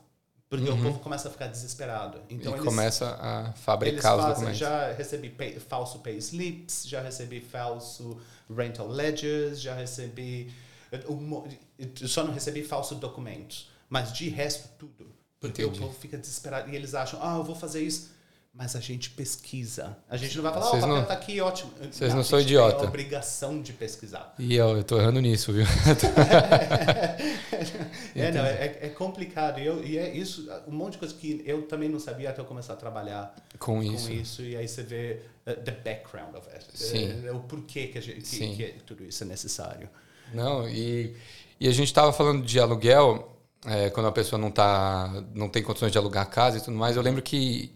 Porque o povo começa a ficar desesperado. Então Uhum. e eles, começa a fabricar os fazem, documentos. já recebi pay, falso pay slips, já recebi falso rental ledgers, já recebi... um mo- eu só não recebi falso documentos. Mas de resto, tudo. Porque Entendi. o povo fica desesperado. E eles acham, ah, eu vou fazer isso. Mas a gente pesquisa. A gente não vai falar, ah, o Vocês papel não- tá aqui, ótimo. vocês não a são gente tem a idiota. obrigação de pesquisar. E eu, eu tô errando nisso, viu? É, não, é, é complicado. E, eu, e é isso, um monte de coisa que eu também não sabia até eu começar a trabalhar Com com isso. isso. E aí você vê uh, the background of it. Sim. Uh, o porquê que, a gente, que, que tudo isso é necessário. Não, e, e a gente estava falando de aluguel, é, quando a pessoa não, tá, não tem condições de alugar a casa e tudo mais. Eu lembro que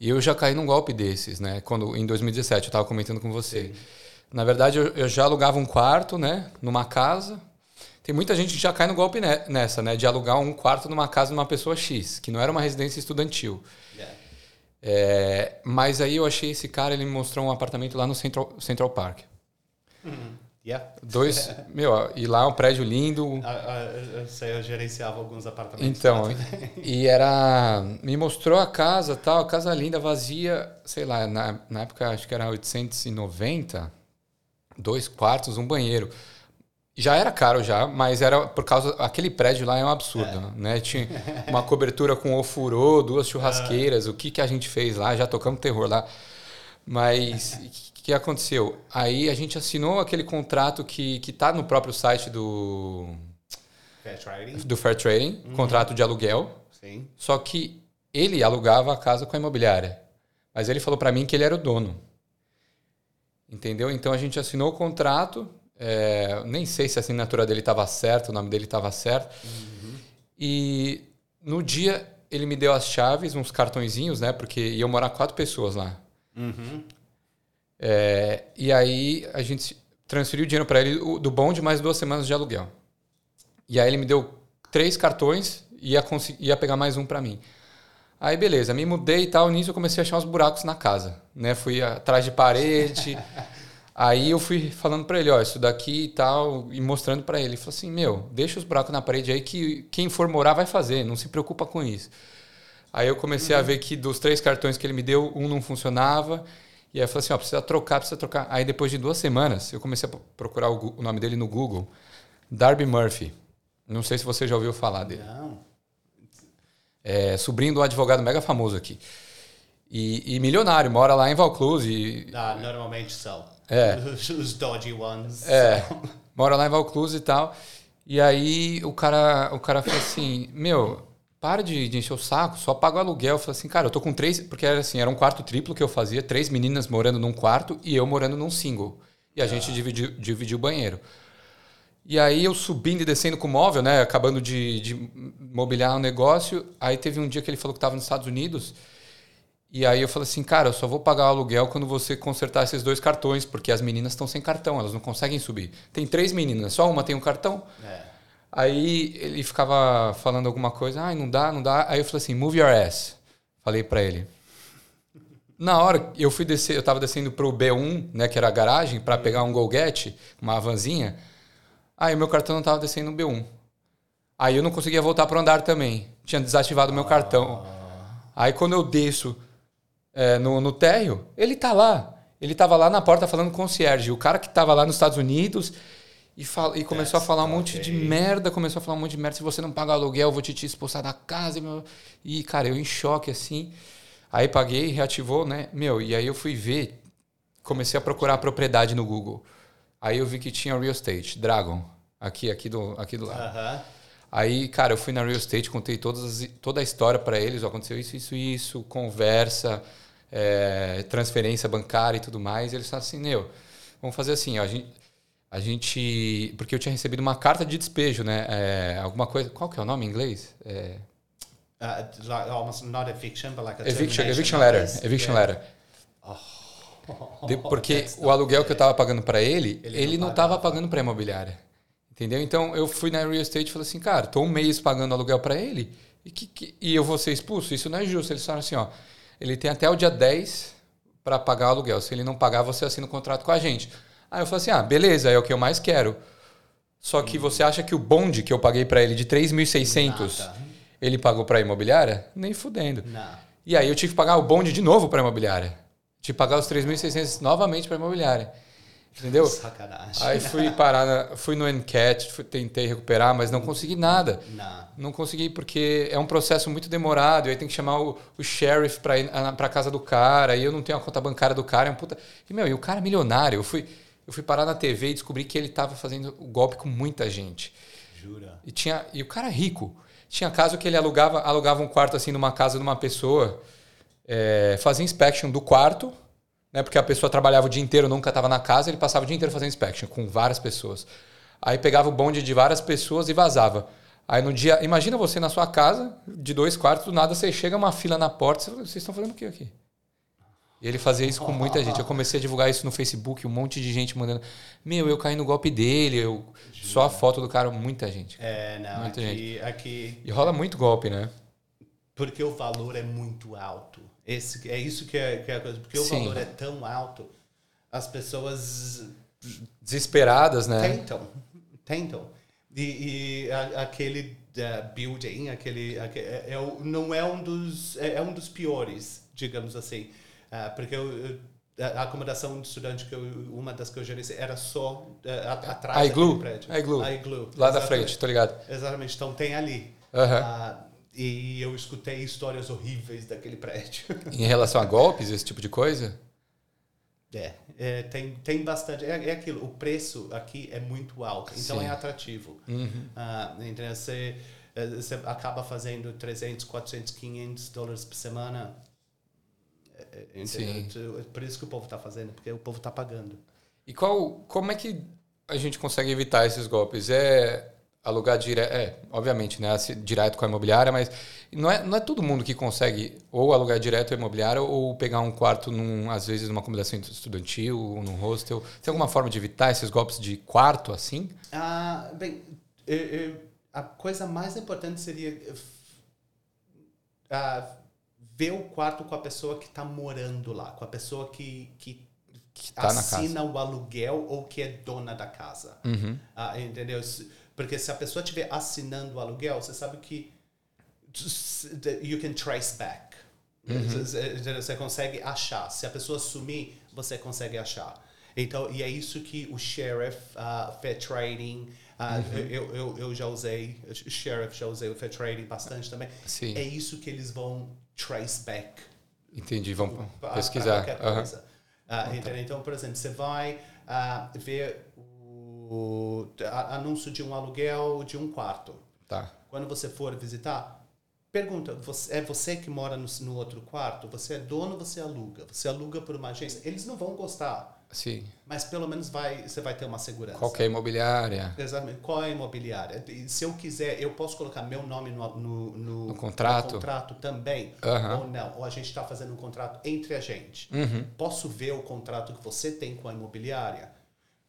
eu já caí num golpe desses, né? Quando, em 2017, eu estava comentando com você. Na verdade, eu, eu já alugava um quarto, né? Numa casa. Tem muita gente que já cai no golpe ne- nessa, né? De alugar um quarto numa casa de uma pessoa X, que não era uma residência estudantil. Yeah. É, mas aí eu achei esse cara, ele me mostrou um apartamento lá no Central, Central Park. Yeah. Dois, meu, e lá é um prédio lindo, Ah, ah, eu sei, eu gerenciava alguns apartamentos. Então, lá. e era. Me mostrou a casa tal, a casa linda, vazia, sei lá, na, na época acho que era 890, dois quartos, um banheiro. Já era caro já, mas era por causa. Aquele prédio lá é um absurdo, né? Tinha uma cobertura com ofurô, duas churrasqueiras, o que, que a gente fez lá, já tocamos terror lá. Mas que aconteceu? Aí a gente assinou aquele contrato que, que tá no próprio site do, Fair trading. do Fair Trading, contrato de aluguel. Sim. Só que ele alugava a casa com a imobiliária. Mas ele falou para mim que ele era o dono. Entendeu? Então a gente assinou o contrato. é, nem sei se a assinatura dele estava certa, o nome dele estava certo. E no dia ele me deu as chaves, uns cartõezinhos, né? Porque iam morar quatro pessoas lá. Uhum. É, e aí a gente transferi o dinheiro para ele do bonde mais duas semanas de aluguel. E aí ele me deu três cartões e ia, ia pegar mais um para mim. Aí beleza, me mudei e tal, nisso eu comecei a achar uns buracos na casa, né? Fui atrás de parede. aí eu fui falando para ele, ó, isso daqui e tal, e mostrando para ele. Ele falou assim: "Meu, deixa os buracos na parede aí que quem for morar vai fazer, não se preocupa com isso". Aí eu comecei a ver que dos três cartões que ele me deu, um não funcionava. E aí eu falei assim, ó, precisa trocar, precisa trocar. Aí depois de duas semanas, eu comecei a procurar o, o nome dele no Google. Darby Murphy. Não sei se você já ouviu falar dele. Não. É sobrinho do advogado mega famoso aqui. E, e milionário, mora lá em Valcluse. E, Ah, normalmente são. É. Os, os dodgy ones. É, mora lá em Valcluse e tal. E aí o cara, o cara falou assim: Meu, para de, de encher o saco, só paga o aluguel. Eu falei assim, cara, eu tô com três. Porque era assim, era um quarto triplo que eu fazia, três meninas morando num quarto e eu morando num single. E a gente dividiu, dividiu o banheiro. E aí eu subindo e descendo com o móvel, né? Acabando de, de mobiliar o negócio. Aí teve um dia que ele falou que estava nos Estados Unidos. E aí eu falei assim, cara, eu só vou pagar o aluguel quando você consertar esses dois cartões, porque as meninas estão sem cartão, elas não conseguem subir. Tem três meninas, só uma tem um cartão. É. Aí ele ficava falando alguma coisa, ai, não dá, não dá. Aí eu falei assim, move your ass. Falei pra ele. Na hora, eu fui descer, eu tava descendo pro B1, né, que era a garagem, para pegar um Golget, uma vanzinha. Aí meu cartão não tava descendo no B1. Aí eu não conseguia voltar pro andar também. Tinha desativado meu cartão. Aí quando eu desço é, no, no térreo, ele tá lá. Ele tava lá na porta falando com o concierge. O cara que tava lá nos Estados Unidos e, fala, e começou a falar um monte de merda. Começou a falar um monte de merda. Se você não pagar aluguel, eu vou te, te expulsar da casa. E, meu- e, cara, eu em choque assim. Aí paguei, reativou, né? Meu, e aí eu fui ver. Comecei a procurar a propriedade no Google. Aí eu vi que tinha real estate, Dragon. Aqui, aqui do, aqui do lado. Aham. Aí, cara, eu fui na Real Estate, contei todas as- toda a história para eles. ó, Aconteceu isso, isso, isso, conversa, é, transferência bancária e tudo mais. E eles falaram assim, meu, vamos fazer assim, ó, a gente, a gente- Porque eu tinha recebido uma carta de despejo, né? é, alguma coisa... Qual que é o nome em inglês? É, Uh, like almost not eviction, but like a eviction, eviction letter. Eviction Yeah. letter. De- porque o aluguel que eu tava pagando para ele, Ele ele, não não tava pagava. pagando para imobiliária. Entendeu? Então eu fui na real estate e falei assim, cara, tô um mês pagando aluguel para ele e, que, que- e eu vou ser expulso? Isso não é justo. Eles falaram assim, ó, ele tem até o dia 10 para pagar o aluguel. Se ele não pagar, você assina o contrato com a gente. Aí eu falei assim, ah, beleza, é o que eu mais quero. Só que você acha que o bonde que eu paguei para ele de 3.600, Nada. ele pagou para a imobiliária? Nem fudendo. Não. E aí eu tive que pagar o bonde de novo para a imobiliária. Tive que pagar os 3.600 novamente para a imobiliária. Entendeu? Sacanagem. Aí fui parar, na- fui no NCAT, fui- tentei recuperar, mas não consegui nada. Não. Não consegui porque é um processo muito demorado. e Aí tem que chamar o, o sheriff para ir para casa do cara. E eu não tenho a conta bancária do cara. É um puta... E meu, e o cara é milionário. Eu fui, eu fui parar na TV e descobri que ele estava fazendo o golpe com muita gente. Jura. E, tinha, e o cara rico. Tinha caso que ele alugava, alugava um quarto assim numa casa de uma pessoa, é, fazia inspection do quarto, né? Porque a pessoa trabalhava o dia inteiro, nunca estava na casa, ele passava o dia inteiro fazendo inspection com várias pessoas. Aí pegava o bonde de várias pessoas e vazava. Aí no dia, imagina você na sua casa, de dois quartos, do nada você chega uma fila na porta, você vocês estão fazendo o que aqui? E ele fazia isso com muita gente. Eu comecei a divulgar isso no Facebook, um monte de gente mandando. Meu, eu caí no golpe dele, eu só a foto do cara, muita gente. É, não. Muita Aqui, aqui. E rola muito golpe, né? Porque o valor é muito alto. Esse, é isso que é, que é a coisa. Porque o Sim. valor é tão alto, as pessoas Desesperadas, né? tentam. Tentam. E, e a- aquele uh, building, aquele, aque- é, é o- não é um dos é, é um dos piores, digamos assim, Ah, porque eu, a acomodação de estudante que eu, uma das que eu gerenciei era só uh, atrás A Iglu? daquele prédio. A Iglu. A Iglu. Lá da frente, tô ligado. Exatamente. Então tem ali. Ah, e eu escutei histórias horríveis daquele prédio. Em relação a golpes, esse tipo de coisa? É, é, tem, tem bastante. É, é aquilo, o preço aqui é muito alto, então Sim. é atrativo. Ah, então você, eh, você acaba fazendo 300, 400, 500 dólares por semana. É, Por isso que o povo está fazendo, porque o povo está pagando. E qual, como é que a gente consegue evitar esses golpes? É alugar direto. É, obviamente, né? Direto com a imobiliária, mas não é, não é todo mundo que consegue ou alugar direto a imobiliária ou pegar um quarto, num, às vezes, numa acomodação estudantil ou num hostel. Tem alguma forma de evitar esses golpes de quarto assim? Ah, bem, eu, eu, a coisa mais importante seria uh, ver o quarto com a pessoa que está morando lá, com a pessoa que, que que tá assina o aluguel ou que é dona da casa. Uhum. Ah, entendeu? Porque se a pessoa estiver assinando o aluguel, você sabe que you can trace back. Uhum. Você consegue achar. Se a pessoa sumir, você consegue achar. Então, e é isso que o sheriff, uh, fair trading, uh, uhum. eu, eu, eu já usei, sheriff já usei o fair trading bastante também. Sim. É isso que eles vão trace back. Entendi, vão pesquisar. Uhum. Uh, entendeu? Então, por exemplo, você vai uh, ver o anúncio de um aluguel de um quarto. Tá. Quando você for visitar, pergunta: você, é você que mora no, no outro quarto? Você é dono ou você aluga? Você aluga por uma agência? Eles não vão gostar. Sim. Mas pelo menos vai, você vai ter uma segurança. Qual é a imobiliária? Exatamente. Qual é a imobiliária? Se eu quiser, eu posso colocar meu nome no, no, no, no contrato. contrato também? Uhum. Ou não? Ou a gente está fazendo um contrato entre a gente? Uhum. Posso ver o contrato que você tem com a imobiliária?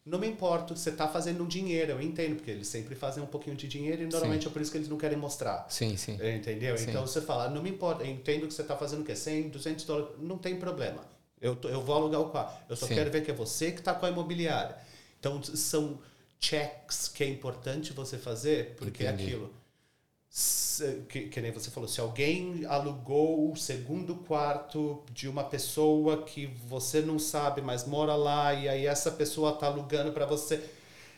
Não me importa, você está fazendo um dinheiro, eu entendo, porque eles sempre fazem um pouquinho de dinheiro e normalmente sim. é por isso que eles não querem mostrar. Sim, sim. Entendeu? Sim. Então você fala, não me importa, eu entendo que você está fazendo o quê? 100, 200 dólares, não tem problema eu, tô, eu vou alugar o quarto. Eu só Sim. quero ver que é você que está com a imobiliária. Então, são checks que é importante você fazer, porque é Entendi. é aquilo. Se, que, que, nem você falou, se alguém alugou o segundo quarto de uma pessoa que você não sabe, mas mora lá, e aí essa pessoa está alugando para você,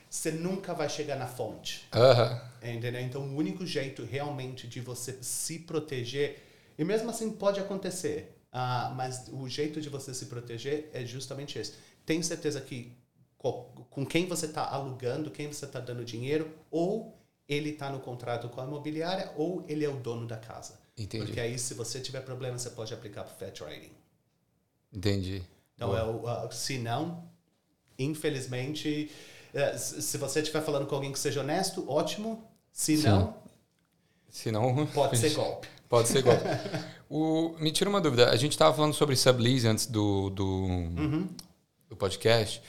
você nunca vai chegar na fonte. Uhum. Entendeu? Então, o único jeito realmente de você se proteger, e mesmo assim pode acontecer, Uh, mas o jeito de você se proteger é justamente esse. Tenho certeza que com quem você está alugando, quem você está dando dinheiro, ou ele está no contrato com a imobiliária, ou ele é o dono da casa. Entendi. Porque aí, se você tiver problema, você pode aplicar para fair trading. Entendi. Então, é o, uh, se não, infelizmente, uh, se você estiver falando com alguém que seja honesto, ótimo. Se Sim. não, se não pode ser golpe. Pode ser golpe. O, me tira uma dúvida. A gente estava falando sobre sublease antes do, do, uhum. do podcast.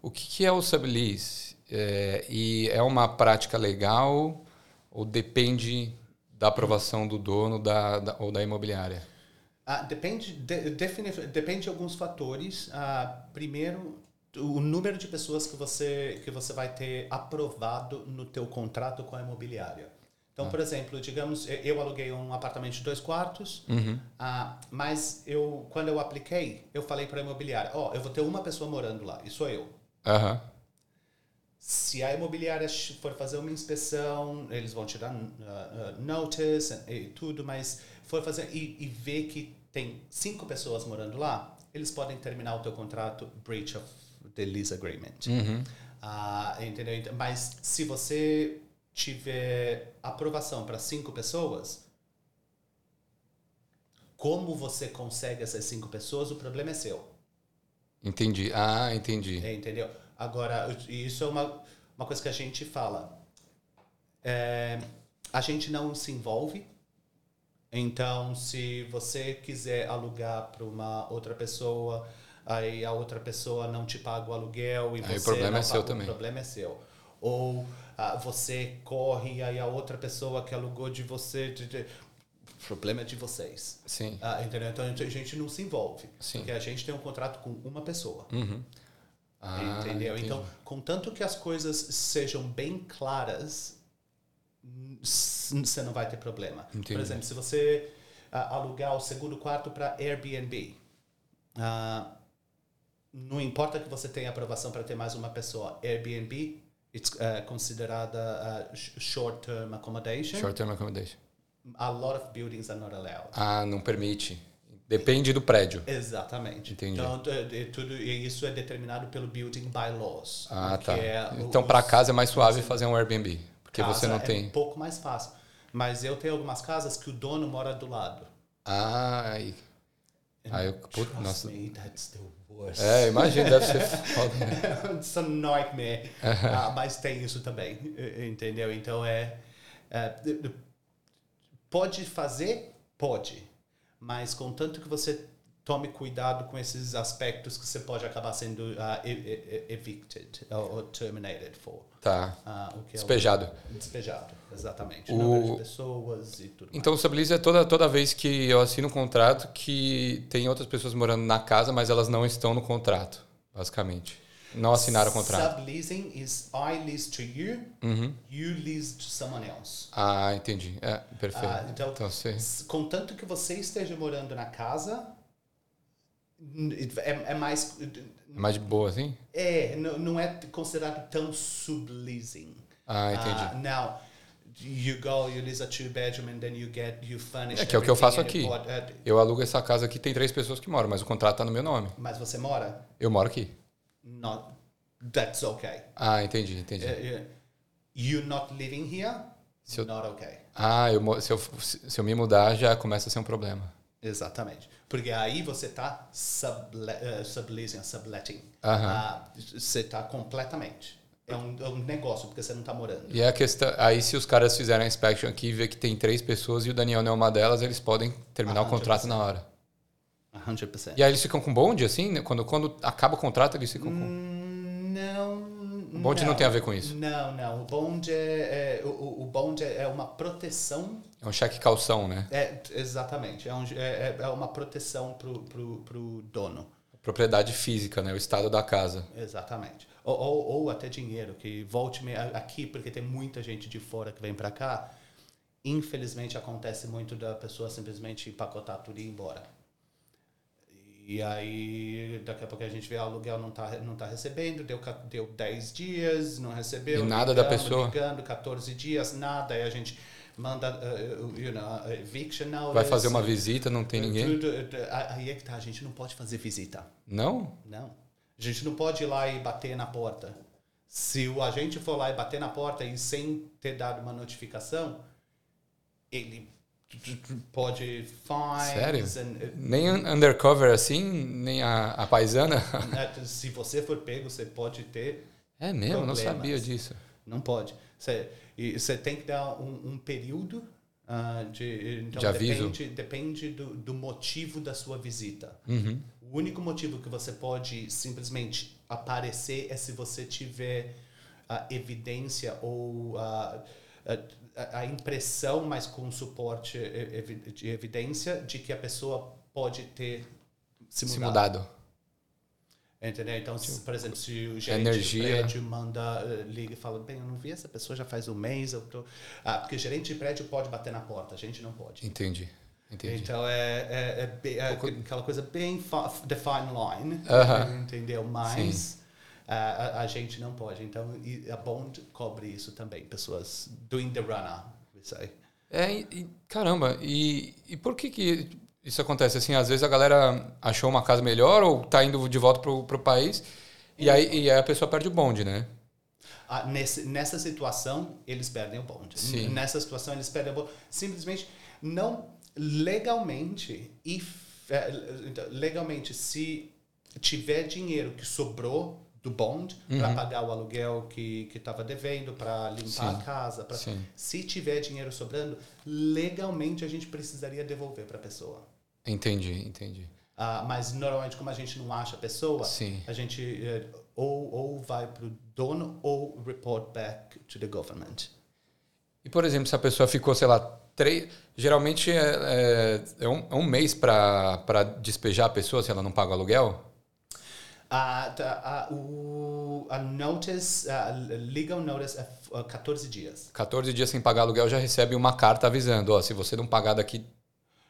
O que, que é o sublease? É, e é uma prática legal ou depende da aprovação do dono da, da ou da imobiliária? Ah, depende, de, depende de alguns fatores. Ah, primeiro, o número de pessoas que você, que você vai ter aprovado no teu contrato com a imobiliária. Então, ah. por exemplo, digamos, eu aluguei um apartamento de dois quartos, uhum. ah, mas eu, quando eu apliquei, eu falei para a imobiliária, ó, oh, eu vou ter uma pessoa morando lá, e sou eu. Uhum. Se a imobiliária for fazer uma inspeção, eles vão te dar uh, uh, notice e tudo, mas for fazer e, e ver que tem cinco pessoas morando lá, eles podem terminar o teu contrato breach of the lease agreement. Uhum. Uh, entendeu? Mas se você tiver aprovação para cinco pessoas, como você consegue essas cinco pessoas, o problema é seu. Entendi. Ah, entendi. É, entendeu? Agora, isso é uma, uma coisa que a gente fala. É, a gente não se envolve. Então, se você quiser alugar para uma outra pessoa, aí a outra pessoa não te paga o aluguel e aí você o problema é seu paga, também. O problema é seu. Ou ah, você corre e aí a outra pessoa que alugou de você. De, de, problema é de vocês. Sim. Ah, entendeu? Então a gente não se envolve. Sim. Porque a gente tem um contrato com uma pessoa. Uhum. Ah, entendeu? Entendi. Então, contanto que as coisas sejam bem claras, você não vai ter problema. Entendi. Por exemplo, se você uh, alugar o segundo quarto para Airbnb, uh, não importa que você tenha aprovação para ter mais uma pessoa, Airbnb it's uh, considerada uh, short-term accommodation. Short-term accommodation. A lot of buildings are not allowed. Ah, não permite. Depende do prédio. Exatamente. Entendi. Então, tudo isso é determinado pelo building bylaws. Ah, tá. É então, para casa é mais suave fazer um Airbnb, porque você não é tem. É um pouco mais fácil. Mas eu tenho algumas casas que o dono mora do lado. Ah, Aí eu, puta, Trust nossa. me, that's the worst. É, imagina, deve ser foda, né? It's a nightmare. Ah, mas tem isso também, entendeu? Então é, é, de- de- pode fazer, pode, mas contanto que você tome cuidado com esses aspectos que você pode acabar sendo ah, e- evicted ou, terminated for. Tá. Ah, o que é o- Despejado. despejado, exatamente. O- Número de pessoas e tudo Então o sublease é toda, toda vez que eu assino um contrato que tem outras pessoas morando na casa, mas elas não estão no contrato, basicamente. Não assinaram o contrato. Subleasing is I lease to you, Uhum. you lease to someone else. Ah, entendi. É, perfeito. Ah, então, então Contanto que você esteja morando na casa, é, é mais. É mais de boa, assim? É, não, não é considerado tão subleasing. Ah, entendi. Ah, now, you go, you lease a two bedroom and then you get, you furnish. É que é o que eu faço aqui. bought, uh, Eu alugo essa casa aqui, tem três pessoas que moram, mas o contrato tá no meu nome. mas você mora? Eu moro aqui. Not, that's okay. Ah, entendi, entendi. Uh, uh, you not living here? Se eu- Not okay. Ah, eu, se, eu, se eu me mudar, já começa a ser um problema. Exatamente. Porque aí você está suble, uh, subleasing, subletting. Ah, você está completamente. É um, é um negócio, porque você não está morando. E é a questão. Aí, se os caras fizerem a inspection aqui e ver que tem três pessoas e o Daniel não é uma delas, eles podem terminar o Ah, contrato 100%. na hora. 100%. E aí eles ficam com bonde, assim? né? Quando, quando acaba o contrato, eles ficam com. Hum, Não. Bonde não tem a ver com isso. Não, não. O bonde é, é- o- o, bonde é uma proteção. É um cheque calção, né? É, exatamente. É, um- é- é uma proteção pro, pro, pro dono. Propriedade física, né? O estado da casa. Exatamente. Ou, ou, ou até dinheiro, que volte aqui, porque tem muita gente de fora que vem para cá. Infelizmente acontece muito da pessoa simplesmente empacotar tudo e ir embora. E aí, daqui a pouco a gente vê o aluguel não tá, não tá recebendo, deu, deu 10 dias, não recebeu. E nada da ligamos, pessoa. Ligando, 14 dias, nada. Aí a gente manda, uh, you know, eviction notice. Vai fazer uma visita, não tem ninguém? Tudo, aí é que tá, a gente não pode fazer visita. Não? Não. A gente não pode ir lá e bater na porta. Se o agente for lá e bater na porta e sem ter dado uma notificação, ele pode Sério? and- Nem un- undercover assim, nem a, a paisana? uh, se você for pego, você pode ter. É mesmo, eu não Problemas. sabia disso. Não pode. Você, e você tem que dar um, um período ah, de. Então De aviso. Depende, depende do, do motivo da sua visita. Uhum. O único motivo que você pode simplesmente aparecer é se você tiver a evidência ou a, a, a impressão, mas com suporte de evidência de que a pessoa pode ter se Se mudado. mudado. Entendeu? Então, se, por exemplo, se o gerente Energia. de prédio manda, eh, liga e fala, bem, eu não vi essa pessoa já faz um mês, eu tô... Ah, porque gerente de prédio pode bater na porta, a gente não pode. Entendi. Entendi. Então é, é, é é aquela coisa bem fa- define line, Aham. entendeu? Mas ah, a, a gente não pode. Então e a Bond cobre isso também. Pessoas doing the runner, we say. É, e, e- caramba, e, e por que que isso acontece? Assim, às vezes a galera achou uma casa melhor ou tá indo de volta pro, pro país e aí, e aí a pessoa perde o bonde, né? Ah, nesse, nessa situação, eles perdem o bonde. Sim. Nessa situação, eles perdem o bonde. Simplesmente, não legalmente, if, eh, então, legalmente, se tiver dinheiro que sobrou do bond para pagar o aluguel que estava devendo, para limpar Sim. a casa, pra, Sim. se tiver dinheiro sobrando, legalmente a gente precisaria devolver para a pessoa. Entendi, entendi. Ah, mas normalmente, como a gente não acha a pessoa, Sim. a gente eh, ou, ou vai para o dono ou report back to the government. E, por exemplo, se a pessoa ficou, sei lá, três. Geralmente é, é, é um, é um mês para despejar a pessoa se ela não paga o aluguel? Ah, tá, ah, o, a notice, a legal notice é f- ah, 14 dias. 14 dias sem pagar aluguel já recebe uma carta avisando: ó, se você não pagar daqui.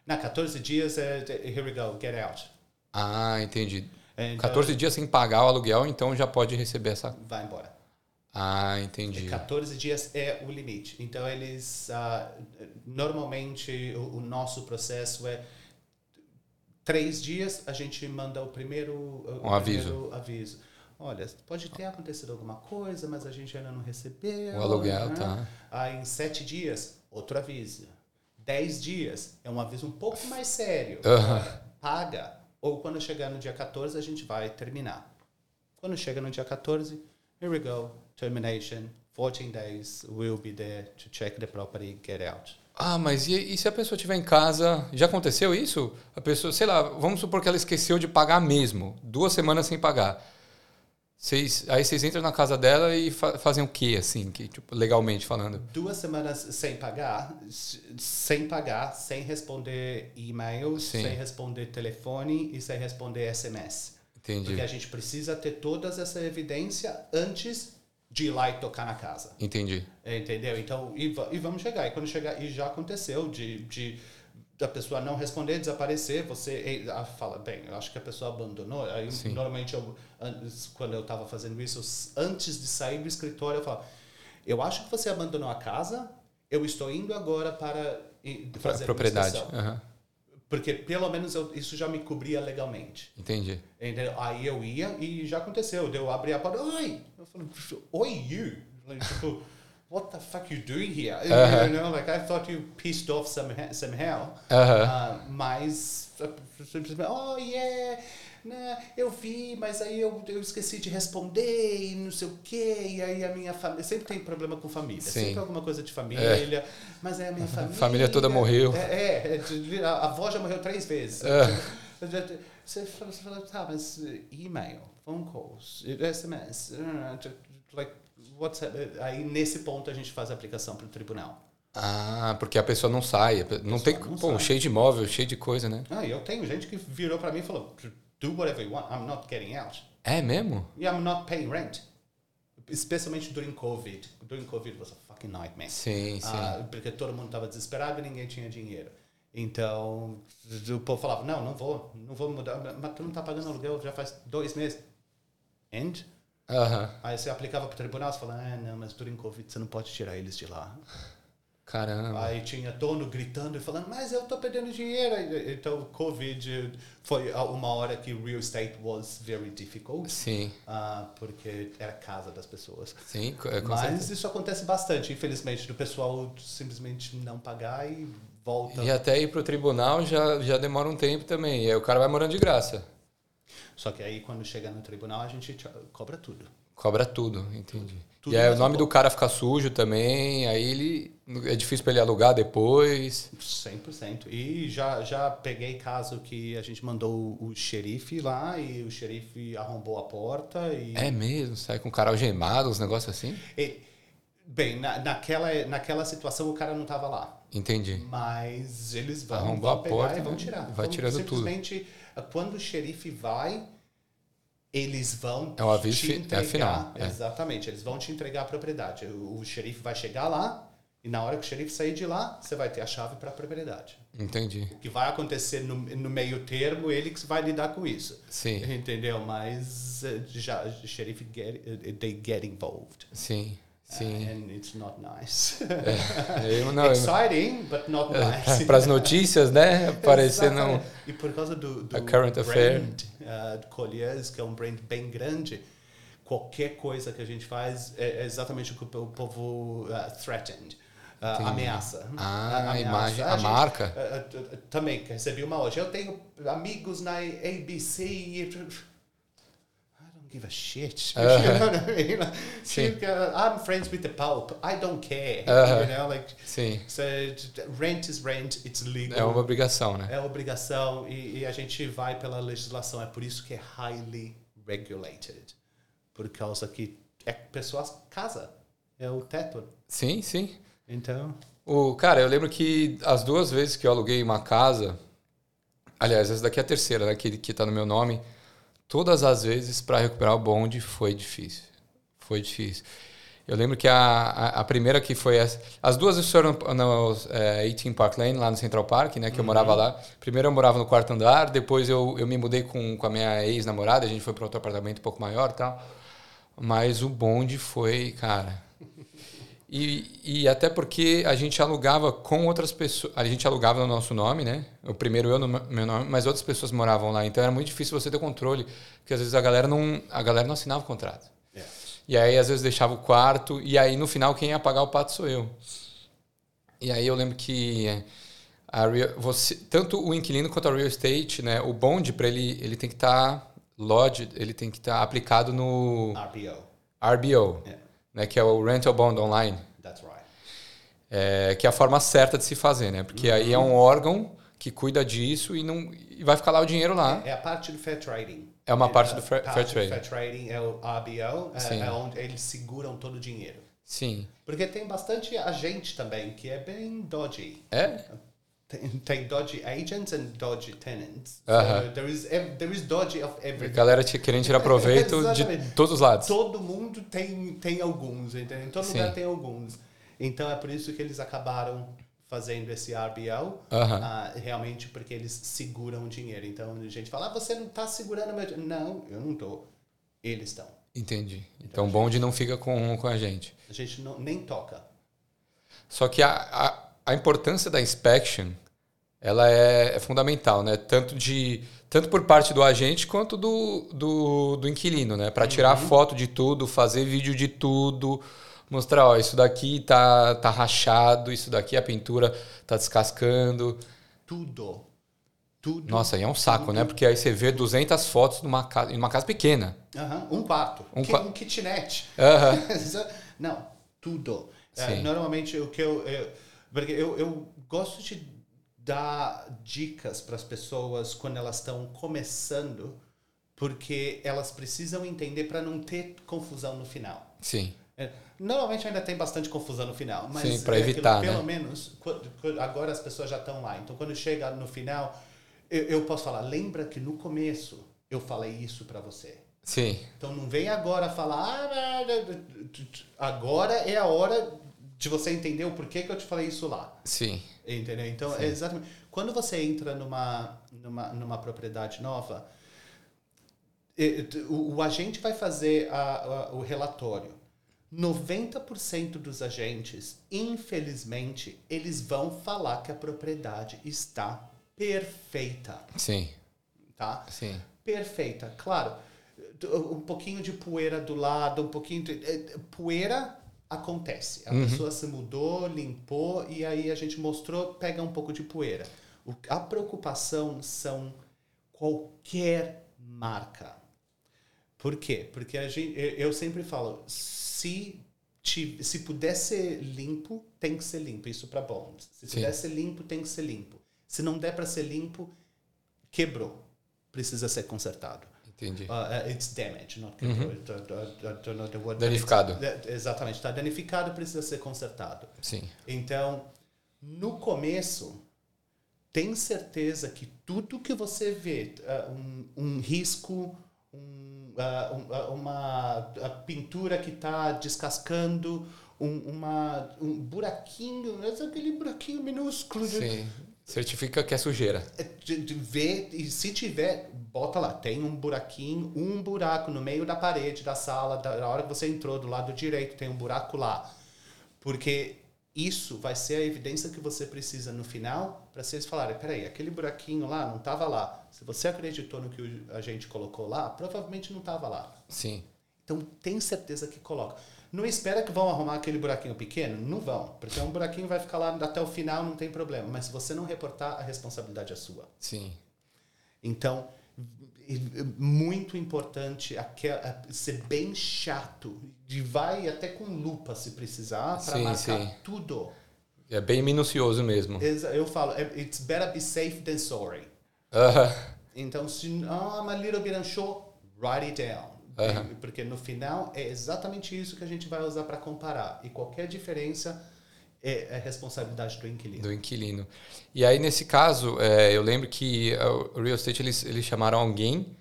Na 14 dias é here we go, get out. Ah, entendi. Então, 14 dias sem pagar o aluguel, então já pode receber essa. vai embora. Ah, entendi. 14 dias é o limite. Então eles ah, normalmente o, o nosso processo é três dias a gente manda o primeiro o Um aviso. primeiro aviso. Olha, pode ter acontecido alguma coisa, mas a gente ainda não recebeu. O aluguel, né? tá. Aí em sete dias, outro aviso. Dez dias é um aviso um pouco mais sério. Aham. Paga ou quando chegar no dia 14 a gente vai terminar. Quando chega no dia 14, here we go, termination, 14 days, we'll be there to check the property, get out. Ah, mas e, e se a pessoa estiver em casa? Já aconteceu isso? A pessoa, sei lá, vamos supor que ela esqueceu de pagar mesmo, duas semanas sem pagar. Vocês, aí vocês entram na casa dela e fa fazem o quê, assim, que, tipo, legalmente falando? Duas semanas sem pagar, sem pagar, sem responder e-mail, Sim. sem responder telefone e sem responder SMS. Entendi. Porque a gente precisa ter toda essa evidência antes de ir lá e tocar na casa. Entendi. Entendeu? Então, e, e vamos chegar. E quando chegar, e já aconteceu de, de da pessoa não responder, desaparecer, você fala, bem, eu acho que a pessoa abandonou. Aí, Sim. normalmente, eu, quando eu estava fazendo isso, antes de sair do escritório, eu falo, eu acho que você abandonou a casa, eu estou indo agora para fazer uma propriedade. inspeção." Aham. Porque, pelo menos, eu- isso já me cobria legalmente. Entendi. Entendeu? Aí eu ia e já aconteceu. Deu abrir a porta, oi! Eu falei, oi, you! Like, tipo, what the fuck you doing here? Uh-huh. You know, like, I thought you pissed off somehow. somehow. Aham. Ah, mas, simplesmente, oh, yeah! Né, eu vi, mas aí eu, eu esqueci de responder e não sei o quê. E aí a minha família. Sempre tem problema com família. Sim. Sempre alguma coisa de família. Mas aí a minha família. família toda morreu. É, é, a avó já morreu três vezes. É. Você fala, você fala, tá, mas uh, e-mail, phone calls, SMS, uh, like, WhatsApp. Aí nesse ponto a gente faz a aplicação para o tribunal. Ah, porque a pessoa não sai. Não tem. não Pô, sai. cheio de imóvel, cheio de coisa, né? Ah, eu tenho gente que virou para mim e falou, do whatever you want, I'm not getting out. É mesmo? Yeah, I'm not paying rent. Especialmente during COVID. During COVID was a fucking nightmare. Sim, sim. Ah, porque todo mundo estava desesperado e ninguém tinha dinheiro. Então, o povo falava, não, não vou, não vou mudar. Mas tu não está pagando aluguel já faz dois meses. And? Aham. Aí você aplicava para o tribunal, você falava, ah, não, mas during Covid você não pode tirar eles de lá. Caramba. Aí tinha dono gritando e falando, mas eu tô perdendo dinheiro. Então, o Covid foi uma hora que real estate was very difficult, Sim, ah, porque era casa das pessoas. sim, é, com Mas certeza. isso acontece bastante, infelizmente, do pessoal simplesmente não pagar e volta. E até ir pro tribunal já, já demora um tempo também. E aí o cara vai morando de graça. Só que aí, quando chega no tribunal, a gente te- cobra tudo. Cobra tudo, entendi. Tudo e aí o nome bom. do cara fica sujo também, aí ele. É difícil pra ele alugar depois. 100%. E já, já peguei caso que a gente mandou o xerife lá e o xerife arrombou a porta e... É mesmo, sai com o cara algemado, uns negócios assim? E, bem, na, naquela, naquela situação o cara não estava lá. Entendi. Mas eles vão, Arrombou vão a pegar porta e vão e tirar. vai Vão tirando tudo. simplesmente, Quando o xerife vai, eles vão É um aviso te é entregar. final, é. Exatamente, eles vão te entregar a propriedade. O, o xerife vai chegar lá e na hora que o xerife sair de lá, você vai ter a chave para a propriedade. Entendi. O que vai acontecer no, no meio termo, ele que vai lidar com isso. Sim, Entendeu? Mas eh, já o xerife get, eh, they get involved. sim, sim. And it's not nice. Eu não. Exciting, but not nice. Para as notícias, né? Aparecer não. E por causa do, do A current affair. brand uh, de Colliers, que é um brand bem grande, qualquer coisa que a gente faz é é exatamente o que o povo uh, threatened. Uh, ameaça. Ah, a Ameaça. imagem, a gente, marca. uh, uh, uh, também recebi uma hoje. Eu tenho amigos na ABC. e- give a shit. Uh-huh. You know what I mean? Sim. Tipo, uh, I'm friends with the Pope. I don't care. Uh-huh. You know, like Sim. so, rent is rent. It's legal. É uma obrigação, né? É obrigação e, e a gente vai pela legislação. É por isso que é highly regulated. Por causa que é pessoas casa. É o teto. Sim, sim. Então, O, cara, eu lembro que as duas vezes que eu aluguei uma casa, aliás, essa daqui é a terceira, né, que, que tá no meu nome, todas as vezes para recuperar o bonde foi difícil. Foi difícil. Eu lembro que a, a, a primeira que foi essa, as duas foram no é, 18 Park Lane, lá no Central Park, né, que eu morava lá. Primeiro eu morava no quarto andar, depois eu, eu me mudei com, com a minha ex-namorada, a gente foi para outro apartamento um pouco maior e tal. Mas o bonde foi, cara, e, e até porque a gente alugava com outras pessoas. A gente alugava no nosso nome, né? O primeiro eu no meu nome, mas outras pessoas moravam lá. Então era muito difícil você ter controle, porque às vezes a galera não, a galera não assinava o contrato. é. E aí às vezes deixava o quarto, e aí no final quem ia pagar o pato sou eu. E aí eu lembro que A real, você, tanto o inquilino quanto a real estate, né? O bond para ele, ele tem que estar tá lodged, ele tem que estar tá aplicado no RBO. RBO, yeah. Né? Que é o rental bond online. That's right. É, que é a forma certa de se fazer, né? Porque uhum. aí é um órgão que cuida disso e não e vai ficar lá o dinheiro lá. É, é a parte do fair trading. É uma parte do fair, fair trading. fair trading é o RBO, é, é, onde eles seguram todo o dinheiro. Sim. Porque tem bastante agente também que é bem dodgy. É? Tem, dodgy agents and dodgy tenants. Uh -huh. so there is there is dodgy of everything. A galera te, querendo tirar proveito de todos os lados. Todo mundo tem tem alguns, entendeu? Em todo Sim. lugar tem alguns. Então é por isso que eles acabaram fazendo esse RBO, uh -huh. uh, realmente porque eles seguram o dinheiro. Então a gente fala, ah, você não está segurando meu dinheiro. Não, eu não estou. Eles estão. Entendi. Então, então bom de não fica com, com a gente. A gente não, nem toca. Só que a, a, a importância da inspection ela é, é, fundamental, né? Tanto, de, tanto por parte do agente quanto do, do, do inquilino, né? Para tirar uhum. foto de tudo, fazer vídeo de tudo, mostrar, ó, isso daqui tá, tá rachado, isso daqui a pintura tá descascando. Tudo. Tudo. Nossa, aí é um saco, tudo. né? Porque aí você vê 200 fotos numa casa, em uma casa pequena. Uhum. Um quarto. Um, um kitnet. Uhum. Não, tudo. É, normalmente o que eu, eu porque eu, eu gosto de dar dicas para as pessoas quando elas estão começando, porque elas precisam entender para não ter confusão no final. Sim. É, normalmente ainda tem bastante confusão no final, mas Sim, para é evitar, aquilo, pelo né? menos agora as pessoas já estão lá. Então quando chega no final, eu, eu posso falar, lembra que no começo eu falei isso para você. Sim. Então não vem agora falar, ah, agora é a hora de você entender o porquê que eu te falei isso lá. Sim. Entendeu? Então, é exatamente. Quando você entra numa, numa, numa propriedade nova, o, o agente vai fazer a, a, o relatório. 90% dos agentes, infelizmente, eles vão falar que a propriedade está perfeita. Sim. Tá? Sim. Perfeita. Claro, um pouquinho de poeira do lado, um pouquinho de. É, poeira acontece. A uhum. pessoa se mudou, limpou e aí a gente mostrou, pega um pouco de poeira. O, a preocupação são qualquer marca. Por quê? Porque a gente, eu sempre falo, se te, se puder ser limpo, tem que ser limpo. Isso para bonds. Se Sim. puder ser limpo, tem que ser limpo. Se não der para ser limpo, quebrou. Precisa ser consertado. Entendi. Uh, it's damage, not. Uhum. I don't know the word. Danificado. Exatamente. Está danificado, precisa ser consertado. Sim. Então, no começo, tem certeza que tudo que você vê, uh, um, um, risco, um, uh, uma pintura que está descascando, um, uma, um buraquinho, aquele buraquinho minúsculo. Sim. Certifica que é sujeira. É, ver, e se tiver, bota lá, tem um buraquinho, um buraco no meio da parede da sala, da hora que você entrou do lado direito, tem um buraco lá. Porque isso vai ser a evidência que você precisa no final para vocês falarem, peraí, aquele buraquinho lá não estava lá. Se você acreditou no que a gente colocou lá, provavelmente não estava lá. Sim. Então tem certeza que coloca. Não espera que vão arrumar aquele buraquinho pequeno? Não vão, porque um buraquinho vai ficar lá até o final, não tem problema. Mas se você não reportar, a responsabilidade é sua. Sim. Então, muito importante ser bem chato. De vai até com lupa se precisar para marcar sim. tudo. É bem minucioso mesmo. Eu falo, é, it's better be safe than sorry. Uh -huh. Então, se ah, I'm a little bit unsure, write it down. Uhum. Porque no final é exatamente isso que a gente vai usar para comparar. E qualquer diferença é, é responsabilidade do inquilino. Do inquilino. E aí, nesse caso, é, eu lembro que o real estate eles, eles chamaram alguém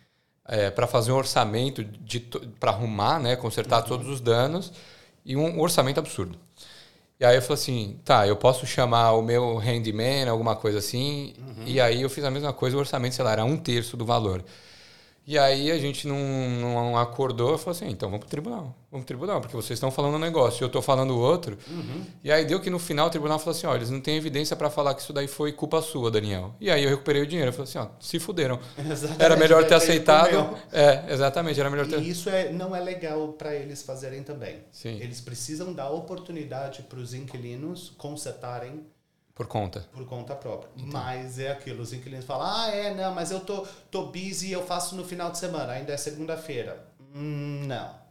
é, para fazer um orçamento para arrumar, né, consertar uhum. todos os danos e um orçamento absurdo. E aí eu falei assim, tá, eu posso chamar o meu handyman, alguma coisa assim. Uhum. E aí eu fiz a mesma coisa, o orçamento, sei lá, era um terço do valor. E aí a gente não, não acordou e falou assim, então vamos pro tribunal. Vamos pro tribunal, porque vocês estão falando um negócio e eu estou falando outro. Uhum. E aí deu que no final o tribunal falou assim, ó, eles não têm evidência para falar que isso daí foi culpa sua, Daniel. E aí eu recuperei o dinheiro. Eu falei assim, ó, se fuderam. Exatamente, era melhor ter aceitado. É, exatamente, era melhor ter... E isso é, não é legal para eles fazerem também. Sim. Eles precisam dar oportunidade para os inquilinos consertarem Por conta. Por conta própria. Mas é aquilo, os inquilinos falam, ah, é, não, mas eu tô, tô busy eu faço no final de semana, ainda é segunda-feira. Hum, não.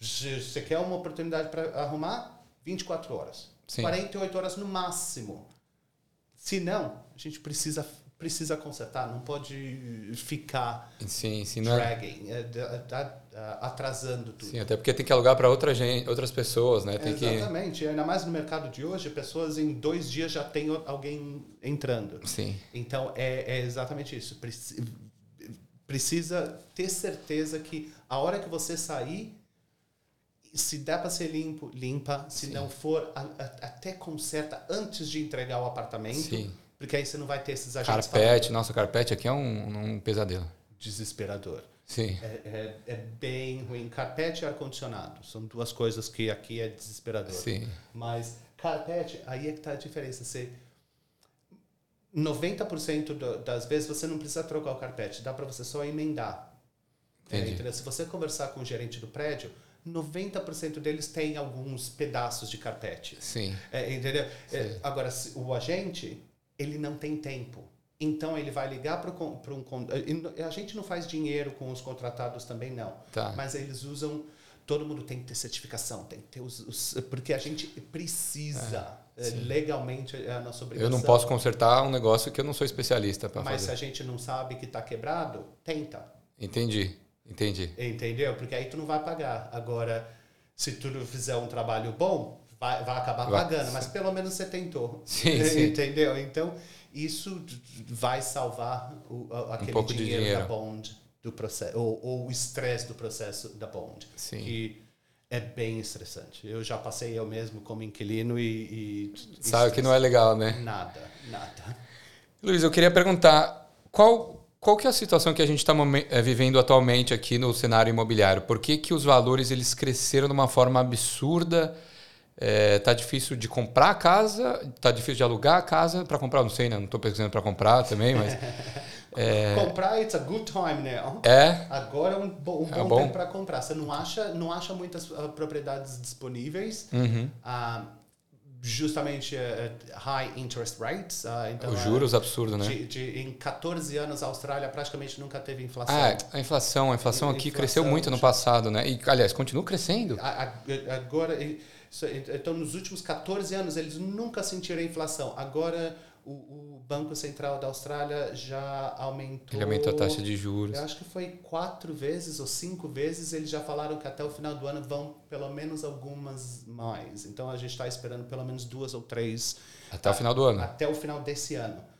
Você quer uma oportunidade para arrumar? 24 horas. Sim. 48 horas no máximo. Se não, a gente precisa, precisa consertar, não pode ficar Sim, sim, não é, atrasando tudo. sim, até porque tem que alugar para outra gente, outras pessoas, né? Tem que Exatamente, ainda mais no mercado de hoje, pessoas em dois dias já tem alguém entrando. Sim. Então é, é exatamente isso. Preci- Precisa ter certeza que a hora que você sair, se der para ser limpo, limpa. Se não for, a- a- até conserta antes de entregar o apartamento. Sim. Porque aí você não vai ter esses agentes Carpete, nossa, carpete aqui é um, um pesadelo. falando desesperador. Sim. É, é, é bem ruim. Carpete e ar-condicionado são duas coisas que aqui é desesperador. Sim. Mas carpete, aí é que tá a diferença. Você 90% do- das vezes você não precisa trocar o carpete, dá para você só emendar. É? Se você conversar com o gerente do prédio, 90% deles têm alguns pedaços de carpete. Sim. É, entendeu? É, agora, se o agente, ele não tem tempo. Então, ele vai ligar para um... A gente não faz dinheiro com os contratados também, não. Tá. Mas eles usam... Todo mundo tem que ter certificação, tem que ter os... os- porque a gente precisa. é, legalmente, é a nossa obrigação. Eu não posso consertar um negócio que eu não sou especialista para Mas se fazer. a gente não sabe que está quebrado, tenta. Entendi. Entendi. Entendeu? Porque aí tu não vai pagar. Agora, se tu fizer um trabalho bom, vai, vai acabar Vai. pagando, mas pelo menos você tentou. Sim, sim. Entendeu? Então, isso vai salvar o, a- aquele de dinheiro, dinheiro. da bond do processo, ou, ou o estresse do processo da bond. Sim. Que é bem estressante. Eu já passei eu mesmo como inquilino e. e Sabe que não é legal, né? Nada, nada. Luiz, eu queria perguntar qual, qual que é a situação que a gente está vivendo atualmente aqui no cenário imobiliário? Por que, que os valores eles cresceram de uma forma absurda? É, tá difícil de comprar a casa, tá difícil de alugar a casa para comprar, não sei, né? Não estou pesquisando para comprar também, mas Comprar, it's a good time now. é, Agora é um, bo- um É bom, bom? tempo para comprar. Você não acha, não acha muitas ah, propriedades disponíveis. Uhum. ah, justamente eh, high interest rates. ah, então, os ah, juros absurdos, né? de, de- em 14 anos, a Austrália praticamente nunca teve inflação. Ah, a inflação, a inflação aqui Inflação, cresceu muito no passado, né? E aliás, continua crescendo. A- a- Agora, e- então, nos últimos 14 anos, eles nunca sentiram a inflação. Agora, o, o Banco Central da Austrália já aumentou. Ele aumentou a taxa de juros. Eu acho que foi quatro vezes ou cinco vezes. Eles já falaram que até o final do ano vão pelo menos algumas mais. Então, a gente está esperando pelo menos duas ou três Até o final do ano. até o final desse ano.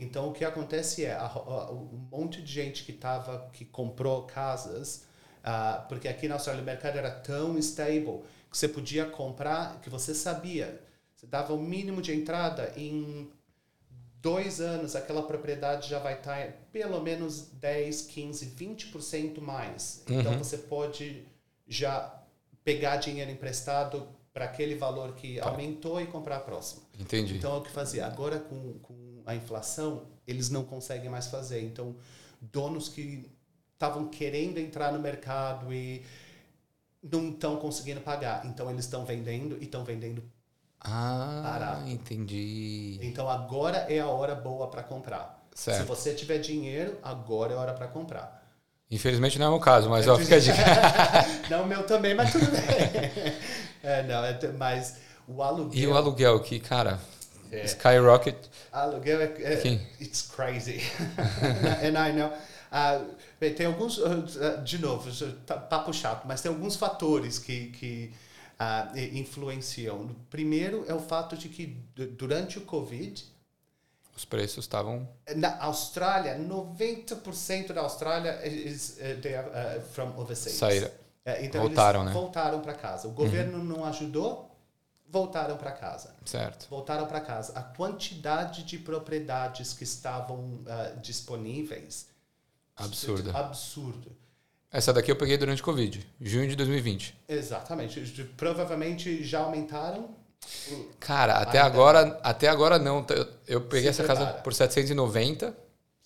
Então o que acontece é a, a, um monte de gente que tava que comprou casas, ah, porque aqui na Austrália o mercado era tão stable que você podia comprar, que você sabia, você dava o mínimo de entrada em dois anos aquela propriedade já vai estar pelo menos 10, 15, 20% mais. Então você pode já pegar dinheiro emprestado para aquele valor que aumentou e comprar a próxima. Entendi. Então é o que fazia. Agora com, com a inflação, eles não conseguem mais fazer. Então, donos que estavam querendo entrar no mercado e não estão conseguindo pagar. Então eles estão vendendo e estão vendendo. ah, barato. entendi. Então agora é a hora boa para comprar. Se Certo. você tiver dinheiro, agora é a hora para comprar. Infelizmente não é o meu caso, mas ó, fica a dica. não, o meu também, mas tudo bem. é, não, é, mas o aluguel. E o aluguel aqui, cara, É. skyrocket. Aluguel é, é it's crazy. And I know. Ah, bem, tem alguns, ah, de novo, tá- papo chato, mas tem alguns fatores que, que ah, influenciam. Primeiro é o fato de que du- durante o Covid, Os preços estavam. na Austrália, 90% da Austrália is, uh, they are uh, from overseas. Saíram. É, então Voltaram, né? voltaram para casa. O governo não ajudou, voltaram para casa Certo. voltaram para casa. A quantidade de propriedades que estavam ah, disponíveis Absurda. absurdo. Essa daqui eu peguei durante o Covid, junho de 2020. Exatamente. Provavelmente já aumentaram. Cara, até Ainda. agora, até agora não. Eu, eu peguei Se essa casa prepara. por 790,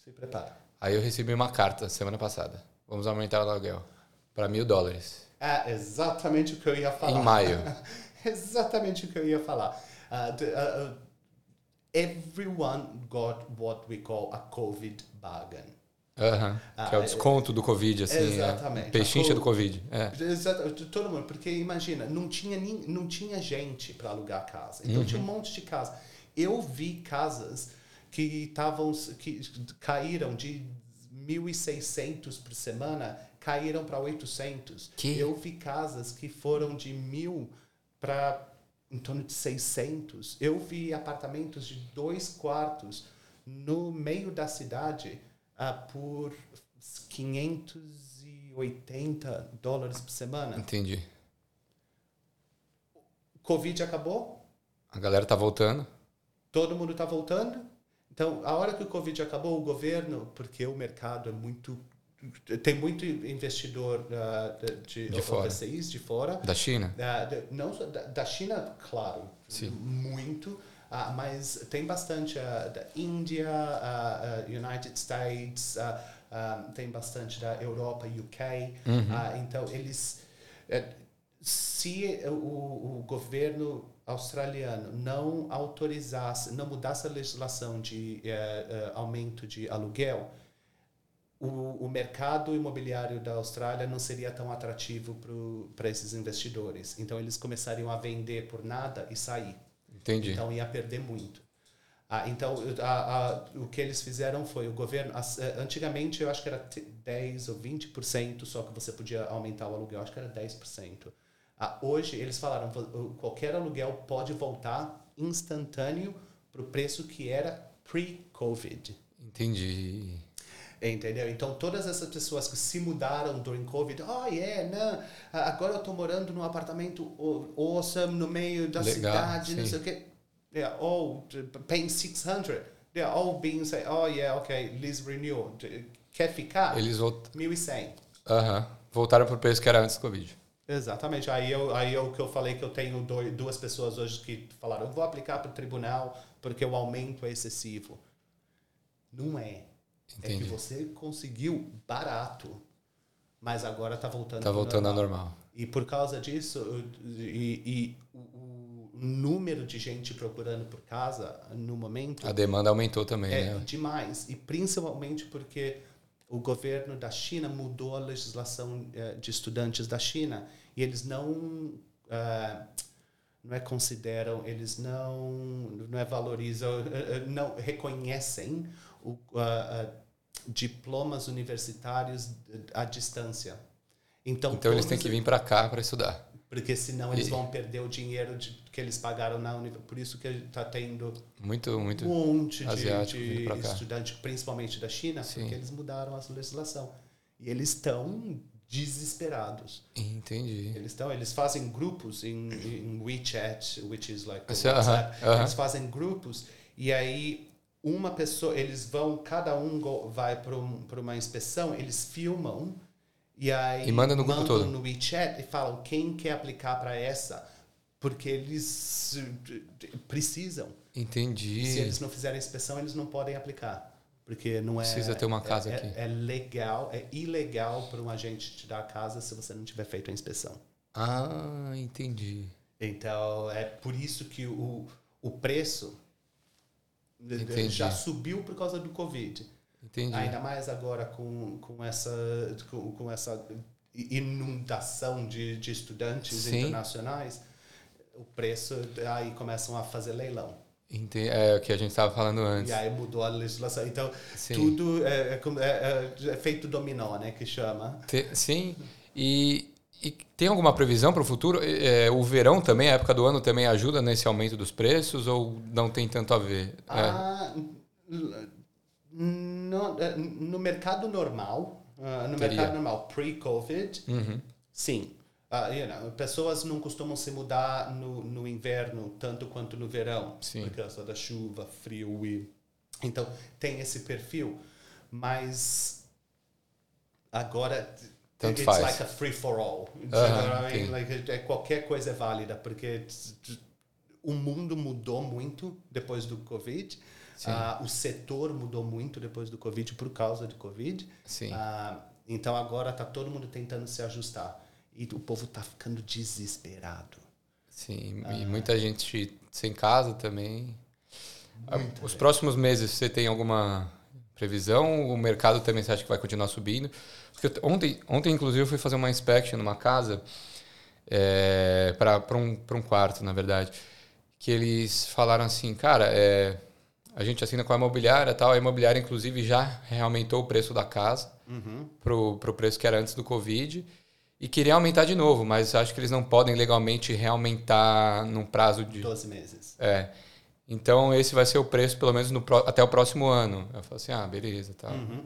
Se prepara. aí eu recebi uma carta semana passada. Vamos aumentar o aluguel para mil dólares. É exatamente o que eu ia falar. Em maio. exatamente o que eu ia falar. Ah, ah, everyone got what we call a COVID bargain. Aham, que é o Ah, desconto do Covid, assim. Exatamente. É, pechincha do co- Covid. É. Exato, todo mundo, porque imagina, não tinha, nem, não tinha gente para alugar casa. Então tinha um monte de casa. Eu vi casas que estavam que caíram de 1.600 por semana, caíram para 800. Que? Eu vi casas que foram de mil para em torno de 600. Eu vi apartamentos de dois quartos no meio da cidade ah, por 580 dólares por semana. Entendi. Covid acabou, A galera tá voltando. todo mundo está voltando. Então, a hora que o Covid acabou, o governo, porque o mercado é muito. Tem muito investidor ah, de, De fora. overseas, de fora. Da China? Da, da- não da, da China, claro, Sim. muito, ah, mas tem bastante ah, da Índia, ah, United States, tem bastante da Europa, UK. Ah, então, eles. eh, se o, o governo australiano não autorizasse, não mudasse a legislação de eh, eh, aumento de aluguel, o, o mercado imobiliário da Austrália não seria tão atrativo para esses investidores. Então, eles começariam a vender por nada e sair. Entendi. Então, ia perder muito. Ah, então, a- a- o que eles fizeram foi o governo. as- eh, Antigamente, eu acho que era t- 10 ou 20% só que você podia aumentar o aluguel. Acho que era 10%. Ah, hoje, eles falaram qualquer aluguel pode voltar instantâneo para o preço que era pre-Covid. Entendi. Entendeu? Então, todas essas pessoas que se mudaram during Covid, oh, yeah, não, agora eu estou morando num apartamento o- awesome no meio da Legal, cidade, não sim. sei o quê. Yeah, paying 600. They're all being say, oh, yeah, okay, lease renewal. T- Quer ficar? Eles volt... 1.100. Aham. voltaram pro preço que era antes do Covid. Exatamente. Aí eu, aí eu que eu falei que eu tenho dois, duas pessoas hoje que falaram, eu vou aplicar para o tribunal porque o aumento é excessivo. Não é. É que Entendi. você conseguiu barato, mas agora está voltando Tá pro voltando ao normal. E por causa disso, e, e o, o número de gente procurando por casa no momento A demanda aumentou também, é né? demais. E principalmente porque o governo da China mudou a legislação eh, de estudantes da China e eles não ah, não é consideram, eles não não é valorizam, eh, eh, não reconhecem o, ah, ah, diplomas universitários à distância. Então, Então eles têm que vir para cá para estudar. porque senão eles E- vão perder o dinheiro de- que eles pagaram na universidade. Por isso que está tendo Muito, muito. um monte de, de estudante, principalmente da China, Sim. porque eles mudaram a legislação. E eles estão desesperados. Entendi. Eles estão, eles fazem grupos em, em WeChat, which is like aham, WhatsApp. aham. Eles fazem grupos e aí uma pessoa, eles vão, cada um go- vai para um, uma inspeção, eles filmam e aí E manda no grupo mandam todo. no WeChat e falam quem quer aplicar para essa, porque eles precisam. Entendi. E se eles não fizerem inspeção, eles não podem aplicar. Porque não é. Precisa ter uma é- casa é, aqui. É legal, é ilegal para um agente te dar a casa se você não tiver feito a inspeção. Ah, entendi. Então, é por isso que o, o preço de- de- Entendi. já subiu por causa do Covid. Entendi. Ainda mais agora com, com, essa, com, com essa inundação de, de estudantes Sim. internacionais, o preço, aí começam a fazer leilão. Entendi. É o que a gente estava falando antes. E aí mudou a legislação. Então, Sim. tudo é, é como- é- é efeito dominó, né? Que chama. Te- sim. E, e tem alguma previsão para o futuro? É, o verão também, a época do ano, também ajuda nesse aumento dos preços ou não tem tanto a ver? É. Ah, no, é, no mercado normal, ah, no Teria. mercado normal, pre-Covid, Uhum. sim. Ah, you know, pessoas não costumam se mudar no, no inverno tanto quanto no verão, Sim. por causa da chuva, frio e... Então, tem esse perfil, mas agora... Tanto it's faz. like a free for all. Know what I mean? Like, é- qualquer coisa é válida, porque o mundo mudou muito depois do Covid. Ah, o setor mudou muito depois do Covid por causa do Covid. Sim. Ah, então agora está todo mundo tentando se ajustar. E o povo está ficando desesperado. Sim. Ah. E muita gente sem casa também. Os próximos meses, você tem alguma previsão? O mercado também você acha que vai continuar subindo? Porque ontem, ontem inclusive, eu fui fazer uma inspection numa casa é, para um, um quarto, na verdade, que eles falaram assim, cara, é, a gente assina com a imobiliária tal, a imobiliária, inclusive, já aumentou o preço da casa uhum. pro, pro preço que era antes do Covid e queria aumentar de novo, mas acho que eles não podem legalmente reaumentar num prazo de... 12 meses. É. Então, esse vai ser o preço, pelo menos no, até o próximo ano. Eu falo assim, ah, beleza. Tá. Uhum.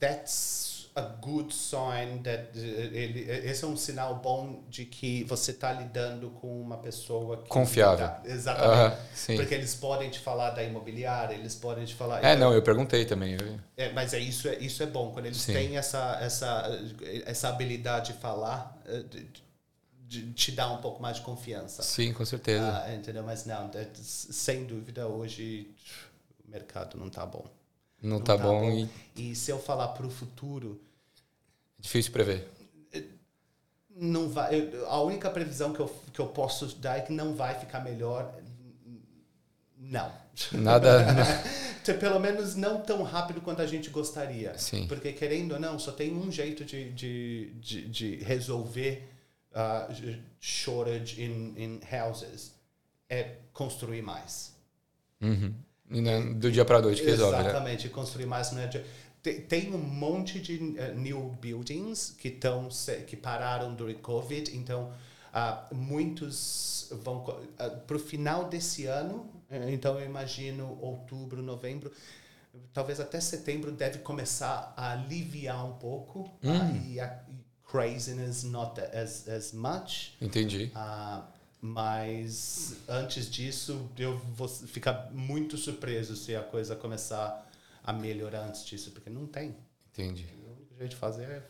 That's a good sign that ele, esse é um sinal bom de que você está lidando com uma pessoa que confiável. Tá, exatamente. Uh, Porque eles podem te falar da imobiliária, eles podem te falar. É, não, eu perguntei também. É, mas é isso, é isso é bom quando eles sim. têm essa essa essa habilidade de falar. Eh, de, te dá um pouco mais de confiança. Sim, com certeza. Uh, entendeu? Mas não, é, sem dúvida hoje o mercado não está bom. Não, não tá, tá bom. bom. E... e se eu falar para o futuro, Difícil prever. Não vai, a única previsão que eu, que eu posso dar é que não vai ficar melhor. Não. Nada. Pelo menos não tão rápido quanto a gente gostaria. Sim. Porque, querendo ou não, só tem um jeito de, de, de, de resolver uh, shortage in, in houses: é construir mais. Uhum. É do dia para noite que resolve. Né? Exatamente, né? construir mais não é. Tem um monte de uh, new buildings que estão que pararam durante Covid, então uh, muitos vão uh, para o final desse ano. Então eu imagino outubro, novembro, talvez até setembro deve começar a aliviar um pouco hum. e a craziness not as as much. Entendi. mas antes disso eu vou ficar muito surpreso se a coisa começar a melhorar antes disso, porque não tem. Entendi. O único jeito de fazer é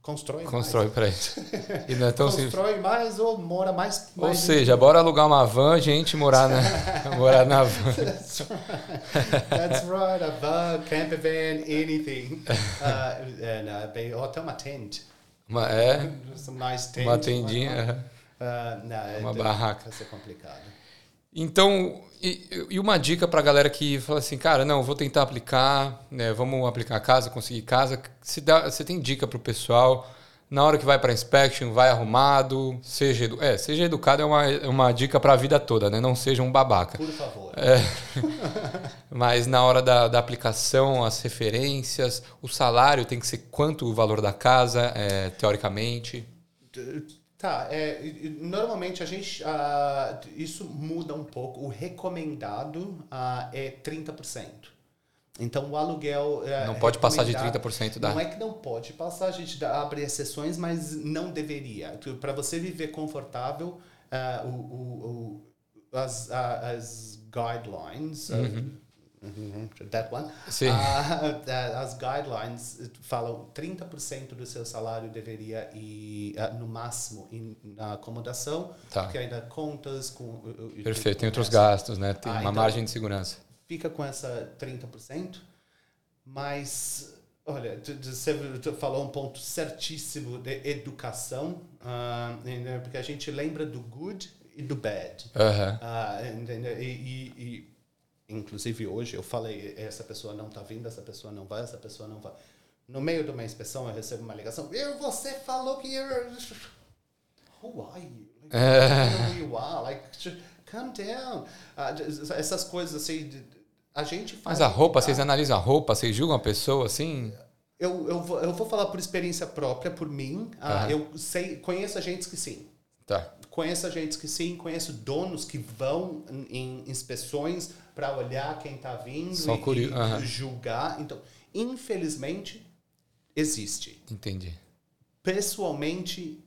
constrói Constrói para isso. E não é tão constrói simples. mais ou mora mais. Ou mais seja, bora alugar uma van, gente morar na, morar na van. That's right. That's right. A van, camper van, anything. Uh, and, uh, ou até uma tent. Uma, é. Some nice tent, uma tendinha. Uh, não, uma barraca. Vai ser complicado. Então, e, e, uma dica para a galera que fala assim, cara, não, vou tentar aplicar, né, vamos aplicar casa, conseguir casa. Se dá, você tem dica para o pessoal na hora que vai para inspection, vai arrumado, seja, edu é, seja educado é uma, é uma dica para a vida toda, né? Não seja um babaca. Por favor. É, mas na hora da, da aplicação, as referências, o salário tem que ser quanto o valor da casa, é, teoricamente. Tá, é, normalmente a gente. Uh, isso muda um pouco. O recomendado uh, é 30%. Então o aluguel. Uh, não pode passar de 30% da. Não é que não pode passar, a gente abre exceções, mas não deveria. Para você viver confortável, uh, o, o, o, as, as guidelines. Uhum, that one. Sim. Uh, as guidelines falam 30% do seu salário deveria ir, uh, no máximo, in, na acomodação, tá. porque ainda contas com... Perfeito, tem outros gastos, né? Tem ah, uma então, margem de segurança. Fica com essa 30%, mas... Olha, você falou um ponto certíssimo de educação, uh, porque a gente lembra do good e do bad. -huh. e, e, e inclusive hoje, eu falei, essa pessoa não está vindo, essa pessoa não vai, essa pessoa não vai. No meio de uma inspeção, eu recebo uma ligação. Eu, você falou que eu... Who are you? Like, é. who you are? Like, calm down. Uh, essas coisas assim, a gente Mas a roupa, vocês analisam a roupa, vocês julgam a pessoa assim? Eu, eu, vou, eu vou falar por experiência própria, por mim. Uh, eu sei, conheço agentes que sim. Tá. Conheço agentes que sim, conheço donos que vão em inspeções para olhar quem está vindo Só e, e julgar. Então, infelizmente, existe. Entendi. Pessoalmente,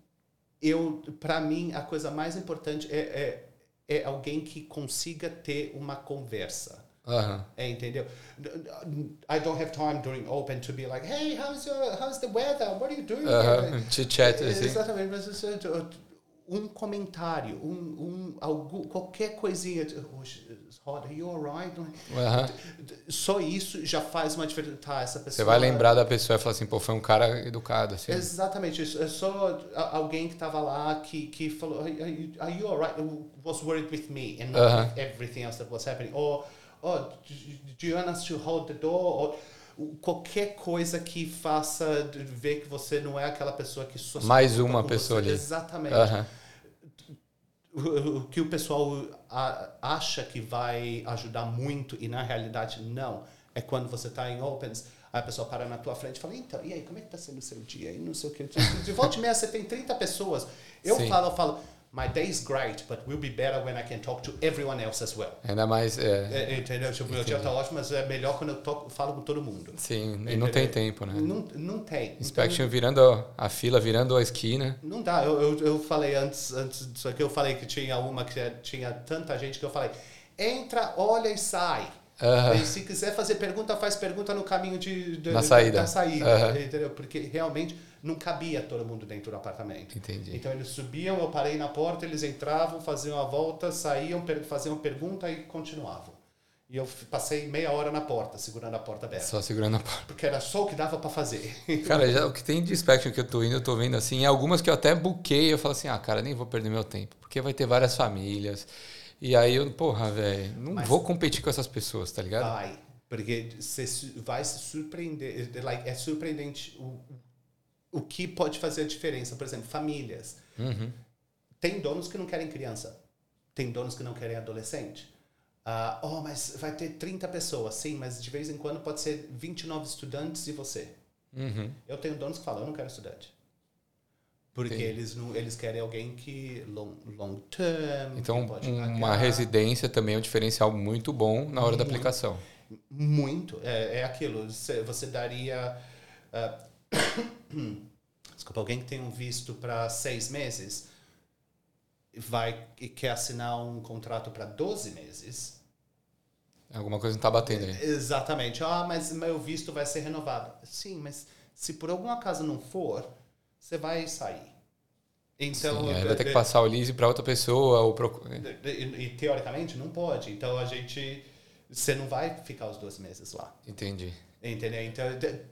eu, para mim, a coisa mais importante é, é, é alguém que consiga ter uma conversa. Uh-huh. Entendeu? I don't have time during open to be like, hey, how's your, how's the weather? What are you doing? Uh-huh. Chit chat, assim. Exatamente, mas um comentário, um, um, algo, qualquer coisinha. Roda, you alright? Uhum. Só isso já faz uma diferença. Tá, essa pessoa. Você vai lembrar da pessoa e falar assim, pô, foi um cara educado. Assim. Exatamente. É só alguém que estava lá que, que falou, are you, are you alright? Was worried with me and not with everything else that was happening. Or, oh, do you want us to hold the door? Or, qualquer coisa que faça ver que você não é aquela pessoa que só mais uma pessoa você. ali. Exatamente. Uh -huh o que o pessoal acha que vai ajudar muito e na realidade não é quando você está em opens a pessoa para na tua frente e fala então e aí como é que está sendo o seu dia? E não sei o que de volta e meia você tem 30 pessoas. Eu Sim. falo eu falo my day is great, but will be better when I can talk to everyone else as well. Ainda mais. É, é, entendeu? Tipo, meu dia tá ótimo, mas é melhor quando eu toco, falo com todo mundo. Sim, entendeu? e não tem tempo, né? Não, não tem. Inspection então, virando a fila, virando a esquina. Não dá. Eu, eu, eu falei antes, antes disso aqui, eu falei que tinha uma que tinha tanta gente que eu falei: entra, olha e sai. Uh E se quiser fazer pergunta, faz pergunta no caminho de, de Na saída. Da saída, uh entendeu? Porque realmente não cabia todo mundo dentro do apartamento. Entendi. Então eles subiam, eu parei na porta, eles entravam, faziam a volta, saíam, faziam pergunta e continuavam. E eu passei meia hora na porta, segurando a porta aberta. Só segurando a porta. Porque era só o que dava para fazer. Cara, já, o que tem de inspection que eu tô indo, eu tô vendo assim, algumas que eu até buquei, eu falo assim, ah, cara, nem vou perder meu tempo, porque vai ter várias famílias. E aí eu, porra, velho, não Mas vou competir com essas pessoas, tá ligado? Vai, porque você vai se surpreender, like, é surpreendente o, o que pode fazer a diferença. Por exemplo, famílias. Uhum. Tem donos que não querem criança. Tem donos que não querem adolescente. Uh, oh, mas vai ter 30 pessoas. Sim, mas de vez em quando pode ser 29 estudantes e você. Uhum. Eu tenho donos que falam, eu não quero estudante. Porque eles, não, eles querem alguém que long, long term. Então, uma residência também é um diferencial muito bom na hora muito, da aplicação. Muito. É, é aquilo. Você, você daria. Uh, desculpa, alguém que tem um visto para seis meses vai e quer assinar um contrato para 12 meses. Alguma coisa não está batendo aí. Exatamente. Ah, mas meu visto vai ser renovado. Sim, mas se por algum acaso não for, você vai sair. Então, Sim, vai ter que passar o lease para outra pessoa ou pro... e, e, teoricamente não pode. Então a gente você não vai ficar os dois meses lá. Entendi. Entendeu? Então,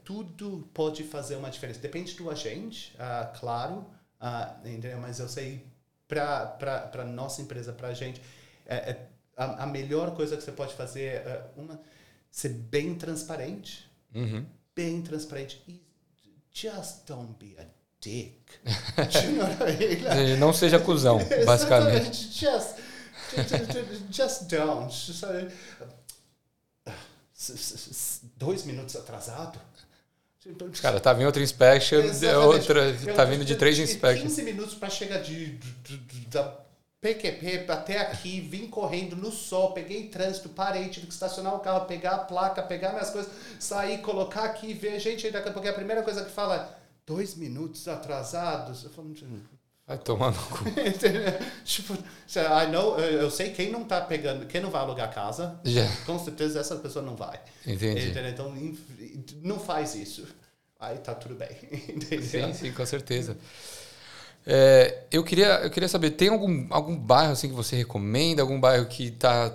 tudo pode fazer uma diferença. Depende do agente, uh, claro, uh, entendeu? Mas eu sei, para a nossa empresa, para a gente, é, é, a, a, melhor coisa que você pode fazer é uma, ser bem transparente. Uhum. Bem transparente. E just don't be a dick. não seja cuzão, basicamente. just, just, just don't. Dois minutos atrado. Cara, tava em outra inspection, outra, tá vindo de três inspections. 15 minutos para chegar de, de, de, da PQP até aqui, vim correndo no sol, peguei trânsito, parei, tive que estacionar o carro, pegar a placa, pegar minhas coisas, sair, colocar aqui, ver gente, daqui a pouco a primeira coisa que fala é, dois minutos atrasados. Eu falo, Vai tomar no cu. tipo, I know, eu sei quem não tá pegando, quem não vai alugar casa, yeah. com certeza essa pessoa não vai. Entendi. Entendeu? Então, não faz isso. Aí tá tudo bem. Entendeu? Sim, sim, com certeza. É, eu, queria, eu queria saber, tem algum, algum bairro assim que você recomenda? Algum bairro que está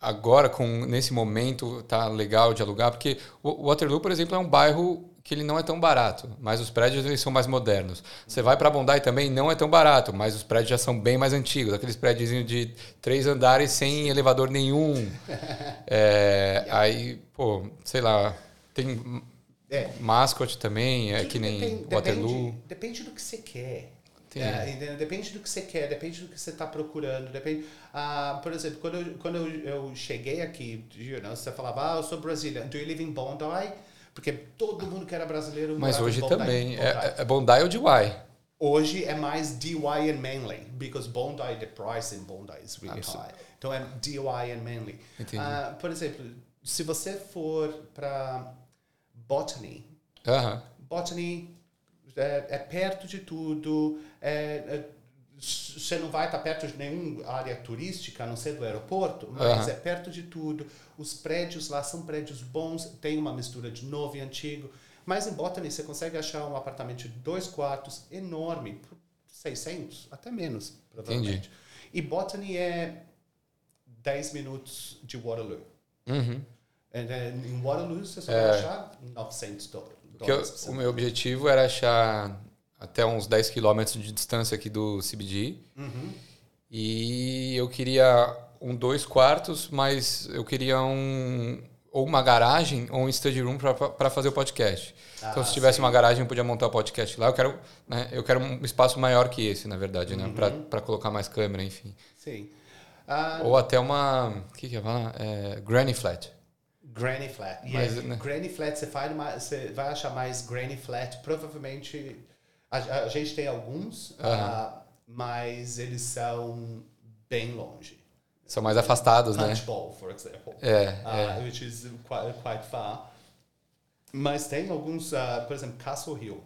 agora, com, nesse momento, tá legal de alugar? Porque o Waterloo, por exemplo, é um bairro que ele não é tão barato, mas os prédios eles são mais modernos. Você vai para Bondi também, não é tão barato, mas os prédios já são bem mais antigos, aqueles prédios de três andares sem elevador nenhum. É, aí, pô, sei lá, tem é. mascote também, é que nem depende, Waterloo. Depende, depende do que você quer. É, depende do que você quer, depende do que você está procurando. Depende, ah, por exemplo, quando, eu, quando eu, eu cheguei aqui, you know, você falava, ah, eu sou brasileiro, do you live in Bondi? Porque todo mundo que era brasileiro. Mas hoje também. Bondi. É, é Bondi ou DY? Hoje é mais DY and Manly, because Bondi, the price in Bondi is really Absolutely. high. Então é DY and Manly. Uh, por exemplo, se você for para Botany, uh -huh. Botany é, é, perto de tudo, é, é você não vai estar perto de nenhuma área turística, a não ser do aeroporto, mas uhum. é perto de tudo. Os prédios lá são prédios bons, tem uma mistura de novo e antigo. Mas em Botany você consegue achar um apartamento de dois quartos enorme, 600, até menos, provavelmente. Entendi. E Botany é 10 minutos de Waterloo. Uhum. em Waterloo você só é. vai achar 900 dólares. Eu, o meu objetivo era achar até uns 10 quilômetros de distância aqui do CBD. Uhum. E eu queria um dois quartos, mas eu queria um ou uma garagem ou um study room para fazer o podcast. Ah, então, se tivesse sim. uma garagem, eu podia montar o podcast lá. Eu quero, né, eu quero um espaço maior que esse, na verdade, né, uhum. né, para colocar mais câmera, enfim. Sim. Uh, ou até uma, o que que é, é Granny Flat. Granny Flat. Mas, yeah. né? Granny Flat, você, você vai achar mais Granny Flat. Provavelmente, a, a gente tem alguns, uh, mas eles são bem longe. São mais afastados, Punch né? Punchbowl, for example. É, uh, é. Which is quite, quite far. Mas tem alguns, uh, por exemplo, Castle Hill.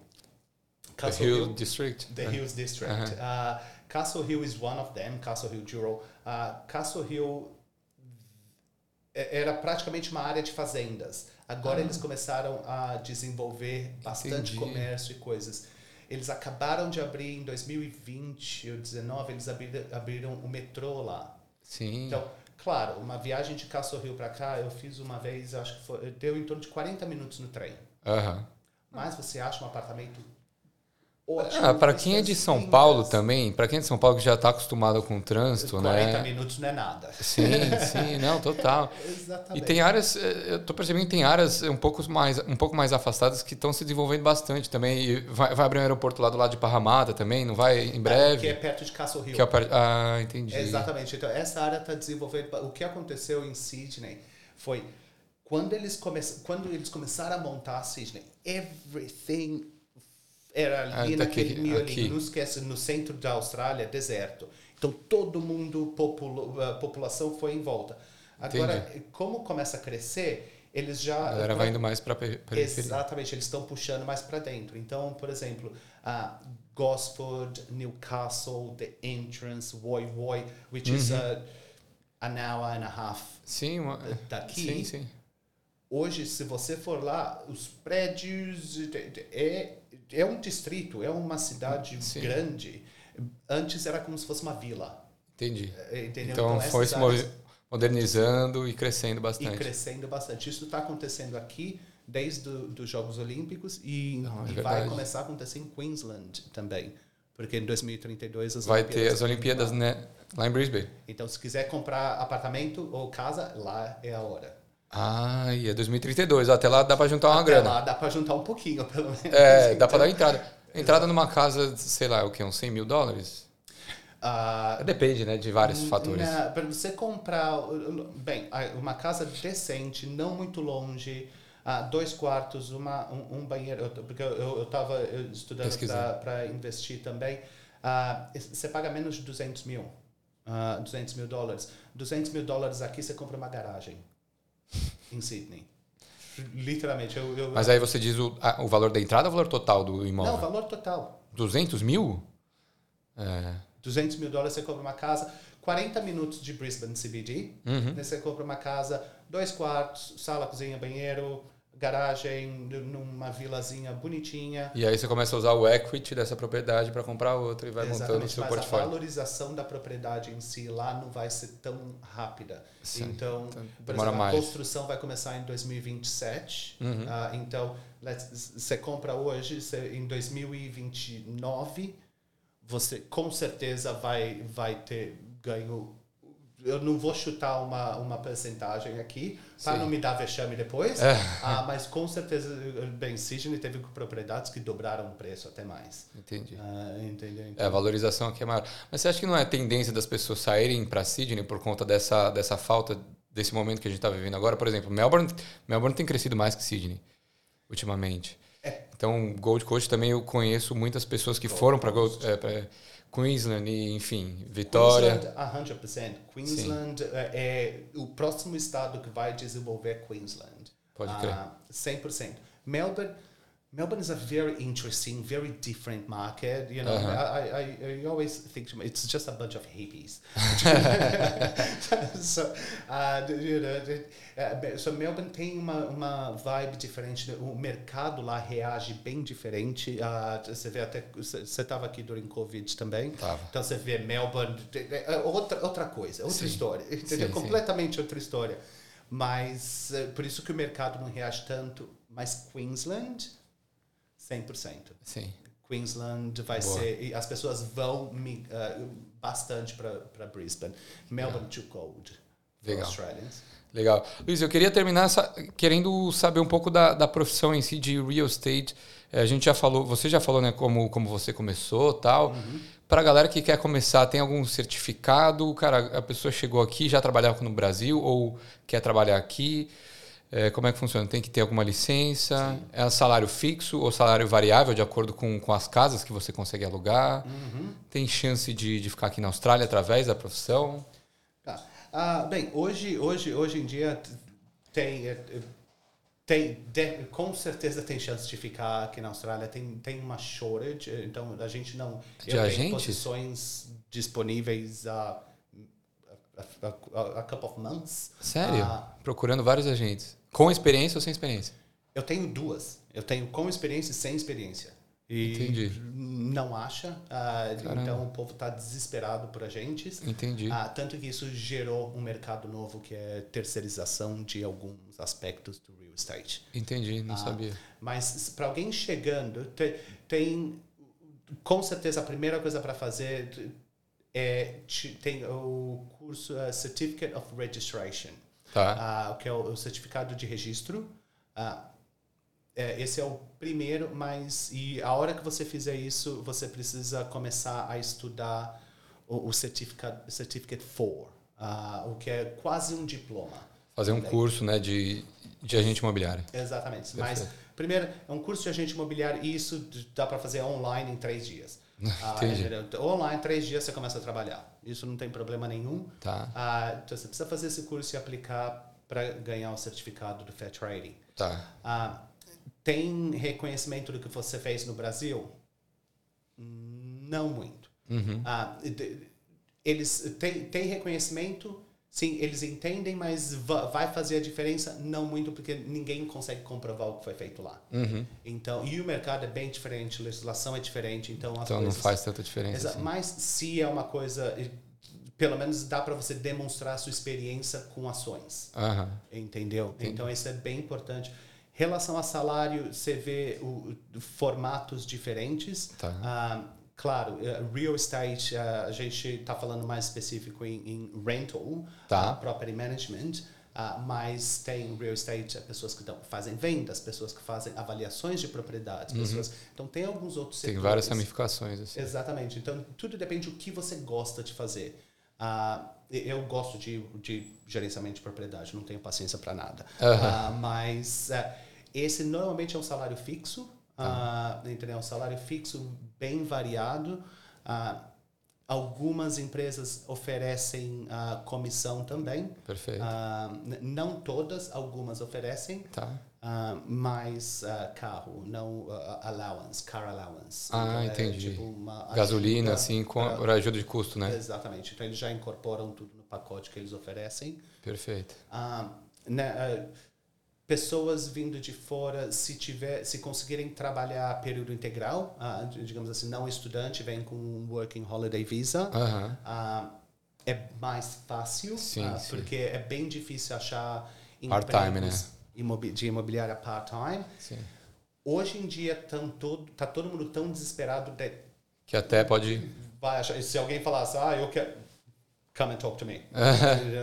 Castle the Hill, Hill District. The Hills District. Uh -huh. Castle Hill is one of them, Castle Hill Juro. Castle Hill era praticamente uma área de fazendas. Agora ah. eles começaram a desenvolver bastante Entendi. comércio e coisas. Eles acabaram de abrir em 2020 ou 2019, eles abriram, abriram o metrô lá. Sim. Então, claro, uma viagem de Hill para cá, eu fiz uma vez, acho que foi, deu em torno de 40 minutos no trem. Uhum. Mas você acha um apartamento ótimo. Ah, para quem é de São Paulo também, para quem é de São Paulo que já está acostumado com o trânsito, 40 né? 40 minutos não é nada. Sim, sim, não, total. Exatamente. E tem áreas, eh, eu estou percebendo que tem áreas um pouco mais, um pouco mais afastadas que estão se desenvolvendo bastante também. Vai, vai abrir um aeroporto lá do lado de Parramatta também, não vai em breve? que é perto de Castle Hill. Que é ah, entendi. Exatamente. Então, essa área está desenvolvendo. O que aconteceu em Sydney foi quando eles, come... quando eles começaram a montar Sydney, everything era ali ah, tá naquele aqui, não esquece, no centro da Austrália, deserto. Então todo mundo, a população foi em volta. Agora, Entendi. como começa a crescer, eles já. A galera vai indo mais para periferia. Exatamente, eles estão puxando mais para dentro. Então, por exemplo, a Gosford, Newcastle, The Entrance, Woy Woy, which uhum. is a, an hour and a half sim, uma, daqui. Sim, sim. Hoje, se você for lá, os prédios é é um distrito, é uma cidade Sim. grande. Antes era como se fosse uma vila. Entendi. É, entendeu? Então, então foi se áreas... modernizando e crescendo bastante. E crescendo bastante. Isso está acontecendo aqui desde os Jogos Olímpicos e, Não, é e vai começar a acontecer em Queensland também. Porque em 2032 as vai Olimpíadas ter as Olimpíadas né, lá em Brisbane. Então, se quiser comprar apartamento ou casa, lá é a hora. Ah, e é 2032. Até lá dá para juntar uma Até grana. lá dá para juntar um pouquinho, pelo menos. É, então, dá para dar entrada. Entrada numa casa, sei lá, o que? Uns 100 mil dólares? Uh, Depende, né? De vários fatores. Para você comprar, bem, uma casa decente, não muito longe, uh, dois quartos, uma, um, um banheiro, porque eu estava estudando para investir também, uh, você paga menos de 200 mil. Uh, 200 mil dólares. 200 mil dólares aqui você compra uma garagem em Sydney. Literalmente. Eu, eu, Mas aí você diz o, o valor da entrada ou o valor total do imóvel? Não, o valor total. 200 mil? É. 200 mil dólares você compra uma casa, 40 minutos de Brisbane CBD, uhum. você compra uma casa, dois quartos, sala, cozinha, banheiro, garagem numa vilazinha bonitinha. E aí você começa a usar o equity dessa propriedade para comprar outra e vai Exatamente, montando o seu mas portfólio. a valorização da propriedade em si lá não vai ser tão rápida. Sim, então, então por exemplo, mais. a construção vai começar em 2027. Uhum. Uh, então, você compra hoje, cê, em 2029, você com certeza vai, vai ter ganho eu não vou chutar uma, uma percentagem aqui para não me dar vexame depois, é. ah, mas com certeza, bem, Sydney teve propriedades que dobraram o preço até mais. Entendi. Ah, entendeu? Então, é, a valorização aqui é maior. Mas você acha que não é tendência das pessoas saírem para Sydney por conta dessa, dessa falta, desse momento que a gente está vivendo agora? Por exemplo, Melbourne, Melbourne tem crescido mais que Sydney ultimamente. É. Então, Gold Coast também eu conheço muitas pessoas que Gold foram para Gold é, Queensland e, enfim, Vitória. Queensland, 100%. Queensland é, é o próximo estado que vai desenvolver Queensland. Pode crer. Uh, ah, 100%. Melbourne, Melbourne is a very interesting, very different market. You know, Uh-huh. I, I, I always think to my- it's just a bunch of hippies. so, uh, you know, uh, so Melbourne tem uma, uma vibe diferente. O mercado lá reage bem diferente. Uh, você vê até você estava aqui durante Covid também. Tava. Então você vê Melbourne, é outra outra coisa, outra Sim. história, entendeu? Sim, sim. Completamente outra história. Mas eh, por isso que o mercado não reage tanto. Mas Queensland, 100%. Sim. Queensland vai Boa. ser. e As pessoas vão eh, bastante para Brisbane. Melbourne, too cold. Legal. Australians. Legal. Luiz, eu queria terminar sa- querendo saber um pouco da, da profissão em si de real estate. Eh, A gente já falou, você já falou, né, como, como você começou tal. Para a galera que quer começar, tem algum certificado? Cara, a pessoa chegou aqui, já trabalhava no Brasil ou quer trabalhar aqui? Eh, como é que funciona? Tem que ter alguma licença? É salário fixo ou salário variável, de acordo com, com as casas que você consegue alugar? Tem chance de, de ficar aqui na Austrália através da profissão? Tá. Ah, bem, hoje, hoje, hoje em dia tem, eh, eh, tem de- com certeza tem chance de ficar aqui na Austrália. Tem, tem uma shortage, eh, então a gente não. De eu agentes? posições disponíveis a, a, a, a couple of months. Sério? Ah, Procurando vários agentes. Com experiência ou sem experiência? eu tenho duas. Eu tenho com experiência e sem experiência. E Entendi. não acha. ah, então o povo está desesperado por agentes. Entendi. Ah, tanto que isso gerou um mercado novo que é terceirização de alguns aspectos do real estate. Entendi, Ah. não sabia. Mas para alguém chegando, te- tem, com certeza a primeira coisa para fazer é te- tem o curso ah, Certificate of Registration, Tá. ah, que é o, o certificado de registro. Ah, é, esse é o primeiro, mas e a hora que você fizer isso, você precisa começar a estudar o, o certificate, certificate 4, ah, o que é quase um diploma. Fazer um Daí. curso né, de, de agente imobiliário. Exatamente. Mas, Perfeito. primeiro, é um curso de agente imobiliário e isso dá para fazer online em três dias. Ah, Entendi. entendeu? online, três dias você começa a trabalhar. Isso não tem problema nenhum. Tá, Ah, então, você precisa fazer esse curso e aplicar para ganhar o certificado do Fair Trading. tá. Ah, tem reconhecimento do que você fez no Brasil? Não muito. Uhum. Ah, eles têm, têm reconhecimento, sim, eles entendem, mas va- vai fazer a diferença? Não muito, porque ninguém consegue comprovar o que foi feito lá. Uhum. Então, e o mercado é bem diferente, a legislação é diferente, então as Então não coisas... faz tanta diferença. Assim. Mas se é uma coisa, pelo menos dá para você demonstrar a sua experiência com ações. Aham. Entendeu? Entendi. Então isso é bem importante. Relação a salário, você vê o, o- formatos diferentes. Tá. Ah, claro, eh, real estate, ah, a gente está falando mais específico em, em rental, Tá. ah, property management, ah, mas tem real estate, eh, pessoas que fazem vendas, pessoas que fazem avaliações de propriedades, pessoas. Então tem alguns outros Uhum. Tem setores. várias ramificações. Assim. Exatamente. Então, tudo depende do que você gosta de fazer. Ah, eu gosto de, de gerenciamento de propriedade, não tenho paciência para nada. Ah, mas esse normalmente é um salário fixo, ah, entendeu? É um salário fixo bem variado. Ah, algumas empresas oferecem ah, comissão também. Perfeito. Ah, não todas, algumas oferecem. Tá. Ah, mais ah, carro, não ah, allowance, car allowance. Ah, é entendi. tipo uma Gasolina, ajuda assim, com pra- ajuda de custo, né? Exatamente. Então eles já incorporam tudo no pacote que eles oferecem. Perfeito. Né, ah, pessoas vindo de fora, se tiver, se conseguirem trabalhar período integral, ah, digamos assim, não estudante, vem com um working holiday visa. Aham. Ah, é mais fácil, Sim, ah, sim. porque é bem difícil achar Part-time, imobi- de imobiliária part-time. Hoje em dia tão todo, tá todo mundo tão desesperado de, Que até pode. vai achar, se alguém falasse, ah, eu quero, come and talk to me,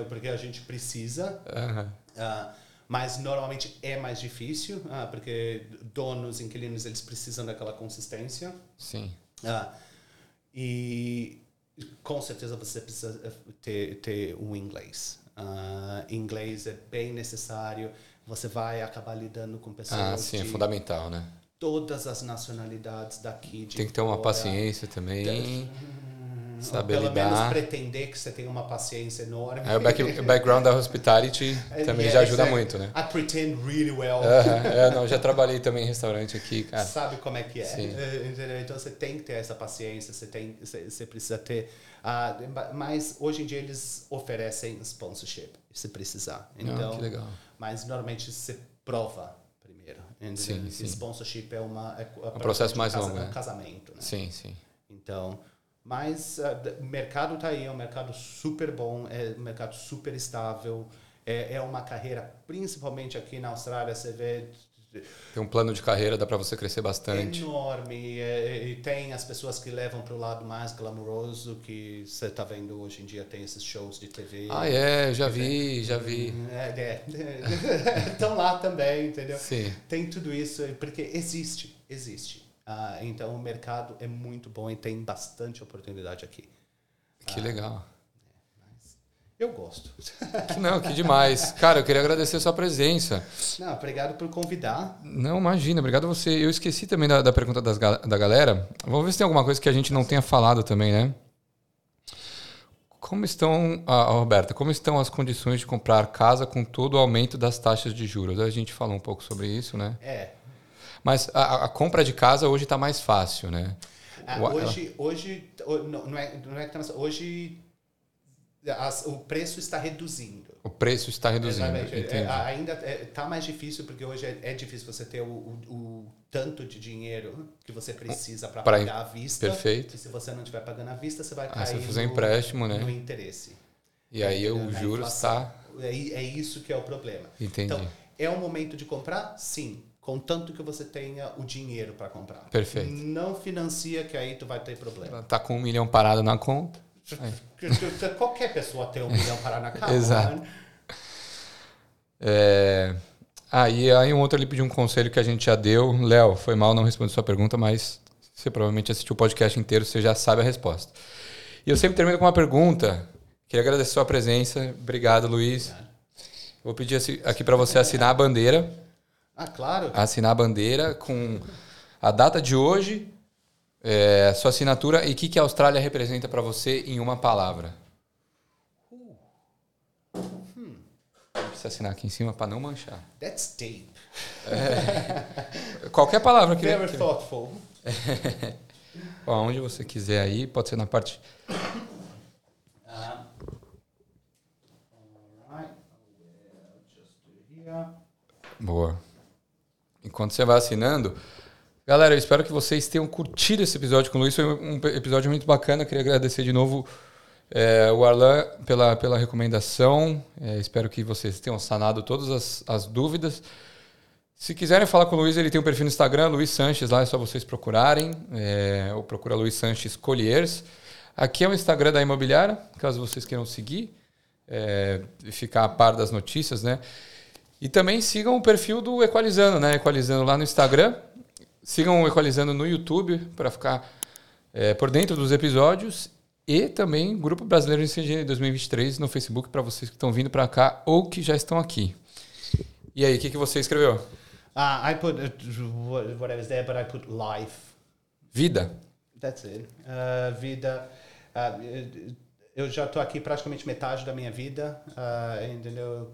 porque a gente precisa. Aham. Mas normalmente é mais difícil, ah, porque donos, inquilinos, eles precisam daquela consistência. Sim. Ah, e com certeza você precisa eh, ter, ter um inglês. Ah, inglês é bem necessário. Você vai acabar lidando com pessoas Ah, sim, é de fundamental, né? todas as nacionalidades daqui. Tem que ter uma fora. paciência também. Saber Pelo lidar. menos pretender que você tem uma paciência enorme. Aí o, back- o background da hospitality também Yeah, já ajuda exactly. muito, né? I pretend really well. Aham, é, não, já trabalhei também em restaurante aqui, cara. Sabe como é que é. Sim. entendeu? Então você tem que ter essa paciência, você, tem, você, você precisa ter. ah, mas hoje em dia eles oferecem sponsorship, se precisar. Então, Ah, que legal. Mas normalmente você prova primeiro. Entendeu? Sim, sim. Sponsorship é, uma, é, é um processo mais longo, é um né? casamento. Né? Sim, sim. Então, mas d- o mercado tá aí, é um mercado super bom, é um mercado super estável, é, é uma carreira, principalmente aqui na Austrália, você vê Tem um plano de carreira, dá pra você crescer bastante. enorme, é, e tem as pessoas que levam para o lado mais glamouroso, que você está vendo hoje em dia, tem esses shows de TV. Ah, é, já vi, já vi. É, é. Estão lá também, entendeu? Sim. Tem tudo isso, porque existe, existe. Ah, então o mercado é muito bom e tem bastante oportunidade aqui. Que legal. Eu gosto. Não, que demais. Cara, eu queria agradecer a sua presença. Não, obrigado por convidar. Não, imagina, obrigado a você. Eu esqueci também da, da pergunta das, da galera. Vamos ver se tem alguma coisa que a gente não tenha falado também, né? Como estão, ah, Roberta, como estão as condições de comprar casa com todo o aumento das taxas de juros? A gente falou um pouco sobre isso, né? É. Mas a, a compra de casa hoje está mais fácil, né? Ah, hoje, hoje o- não, é, não é que tá mais- hoje as- o preço está reduzindo. O preço está reduzindo. É, ainda está mais difícil porque hoje é, é difícil você ter o, o- o tanto de dinheiro que você precisa para pagar à vista. perfeito. E se você não estiver pagando à vista, você vai Ah, cair você fizer no, empréstimo, né? no interesse. E aí É, o inflação. está. É, é isso que é o problema. Entendi. Então, é o momento de comprar? Sim. Contanto que você tenha o dinheiro para comprar. Perfeito. Não financia que aí tu vai ter problema. Tá com um milhão parado na conta. Qualquer pessoa tem um milhão para na casa. Exato. né? É... Ah, e aí um outro ele pediu um conselho que a gente já deu. Léo, foi mal não responder sua pergunta, mas você provavelmente assistiu o podcast inteiro, você já sabe a resposta. E eu sempre termino com uma pergunta. Queria agradecer a sua presença. Obrigado, Luiz. Vou pedir aqui para você assinar a bandeira. Ah, claro. Assinar a bandeira com a data de hoje, é, sua assinatura e o que, que a Austrália representa para você em uma palavra. Precisa assinar aqui em cima para não manchar. That's deep. Qualquer palavra que Very thoughtful. Ó, Onde você quiser aí, pode ser na parte. Alright. We'll just do here. Boa. Enquanto você vai assinando. Galera, eu espero que vocês tenham curtido esse episódio com o Luiz. Foi um episódio muito bacana. Queria agradecer de novo é, o Arlan pela, pela recomendação. É, espero que vocês tenham sanado todas as, as dúvidas. Se quiserem falar com o Luiz, ele tem um perfil no Instagram, Luiz Sanches, lá é só vocês procurarem. É, ou procura Luiz Sanches Colliers. Aqui é o Instagram da imobiliária, caso vocês queiram seguir é, e ficar a par das notícias, né? E também sigam o perfil do Equalizando, né? Equalizando lá no Instagram. Sigam o Equalizando no YouTube para ficar é, por dentro dos episódios. E também Grupo Brasileiro de Engenharia 2023 no Facebook para vocês que estão vindo para cá ou que já estão aqui. E aí, o que, que você escreveu? Uh, I put what, what I was there, but I put life. Vida. That's it. Uh, vida. uh, eu já estou aqui praticamente metade da minha vida, uh, entendeu?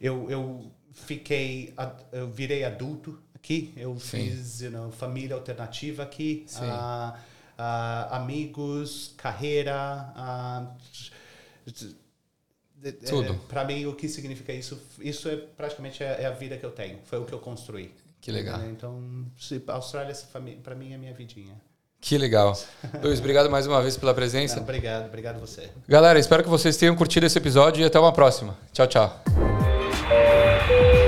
Eu, eu fiquei, eu virei adulto aqui. Eu Sim. fiz, you know, família alternativa aqui. Uh, uh, amigos, carreira. Uh, Tudo. Para mim, o que significa isso? Isso é praticamente é, é a vida que eu tenho. Foi o que eu construí. Que legal. Então, se- a Austrália, para mim, é minha vidinha. Que legal. Luiz, obrigado mais uma vez pela presença. Não, obrigado, obrigado você. Galera, espero que vocês tenham curtido esse episódio e até uma próxima. Tchau, tchau. Thank you.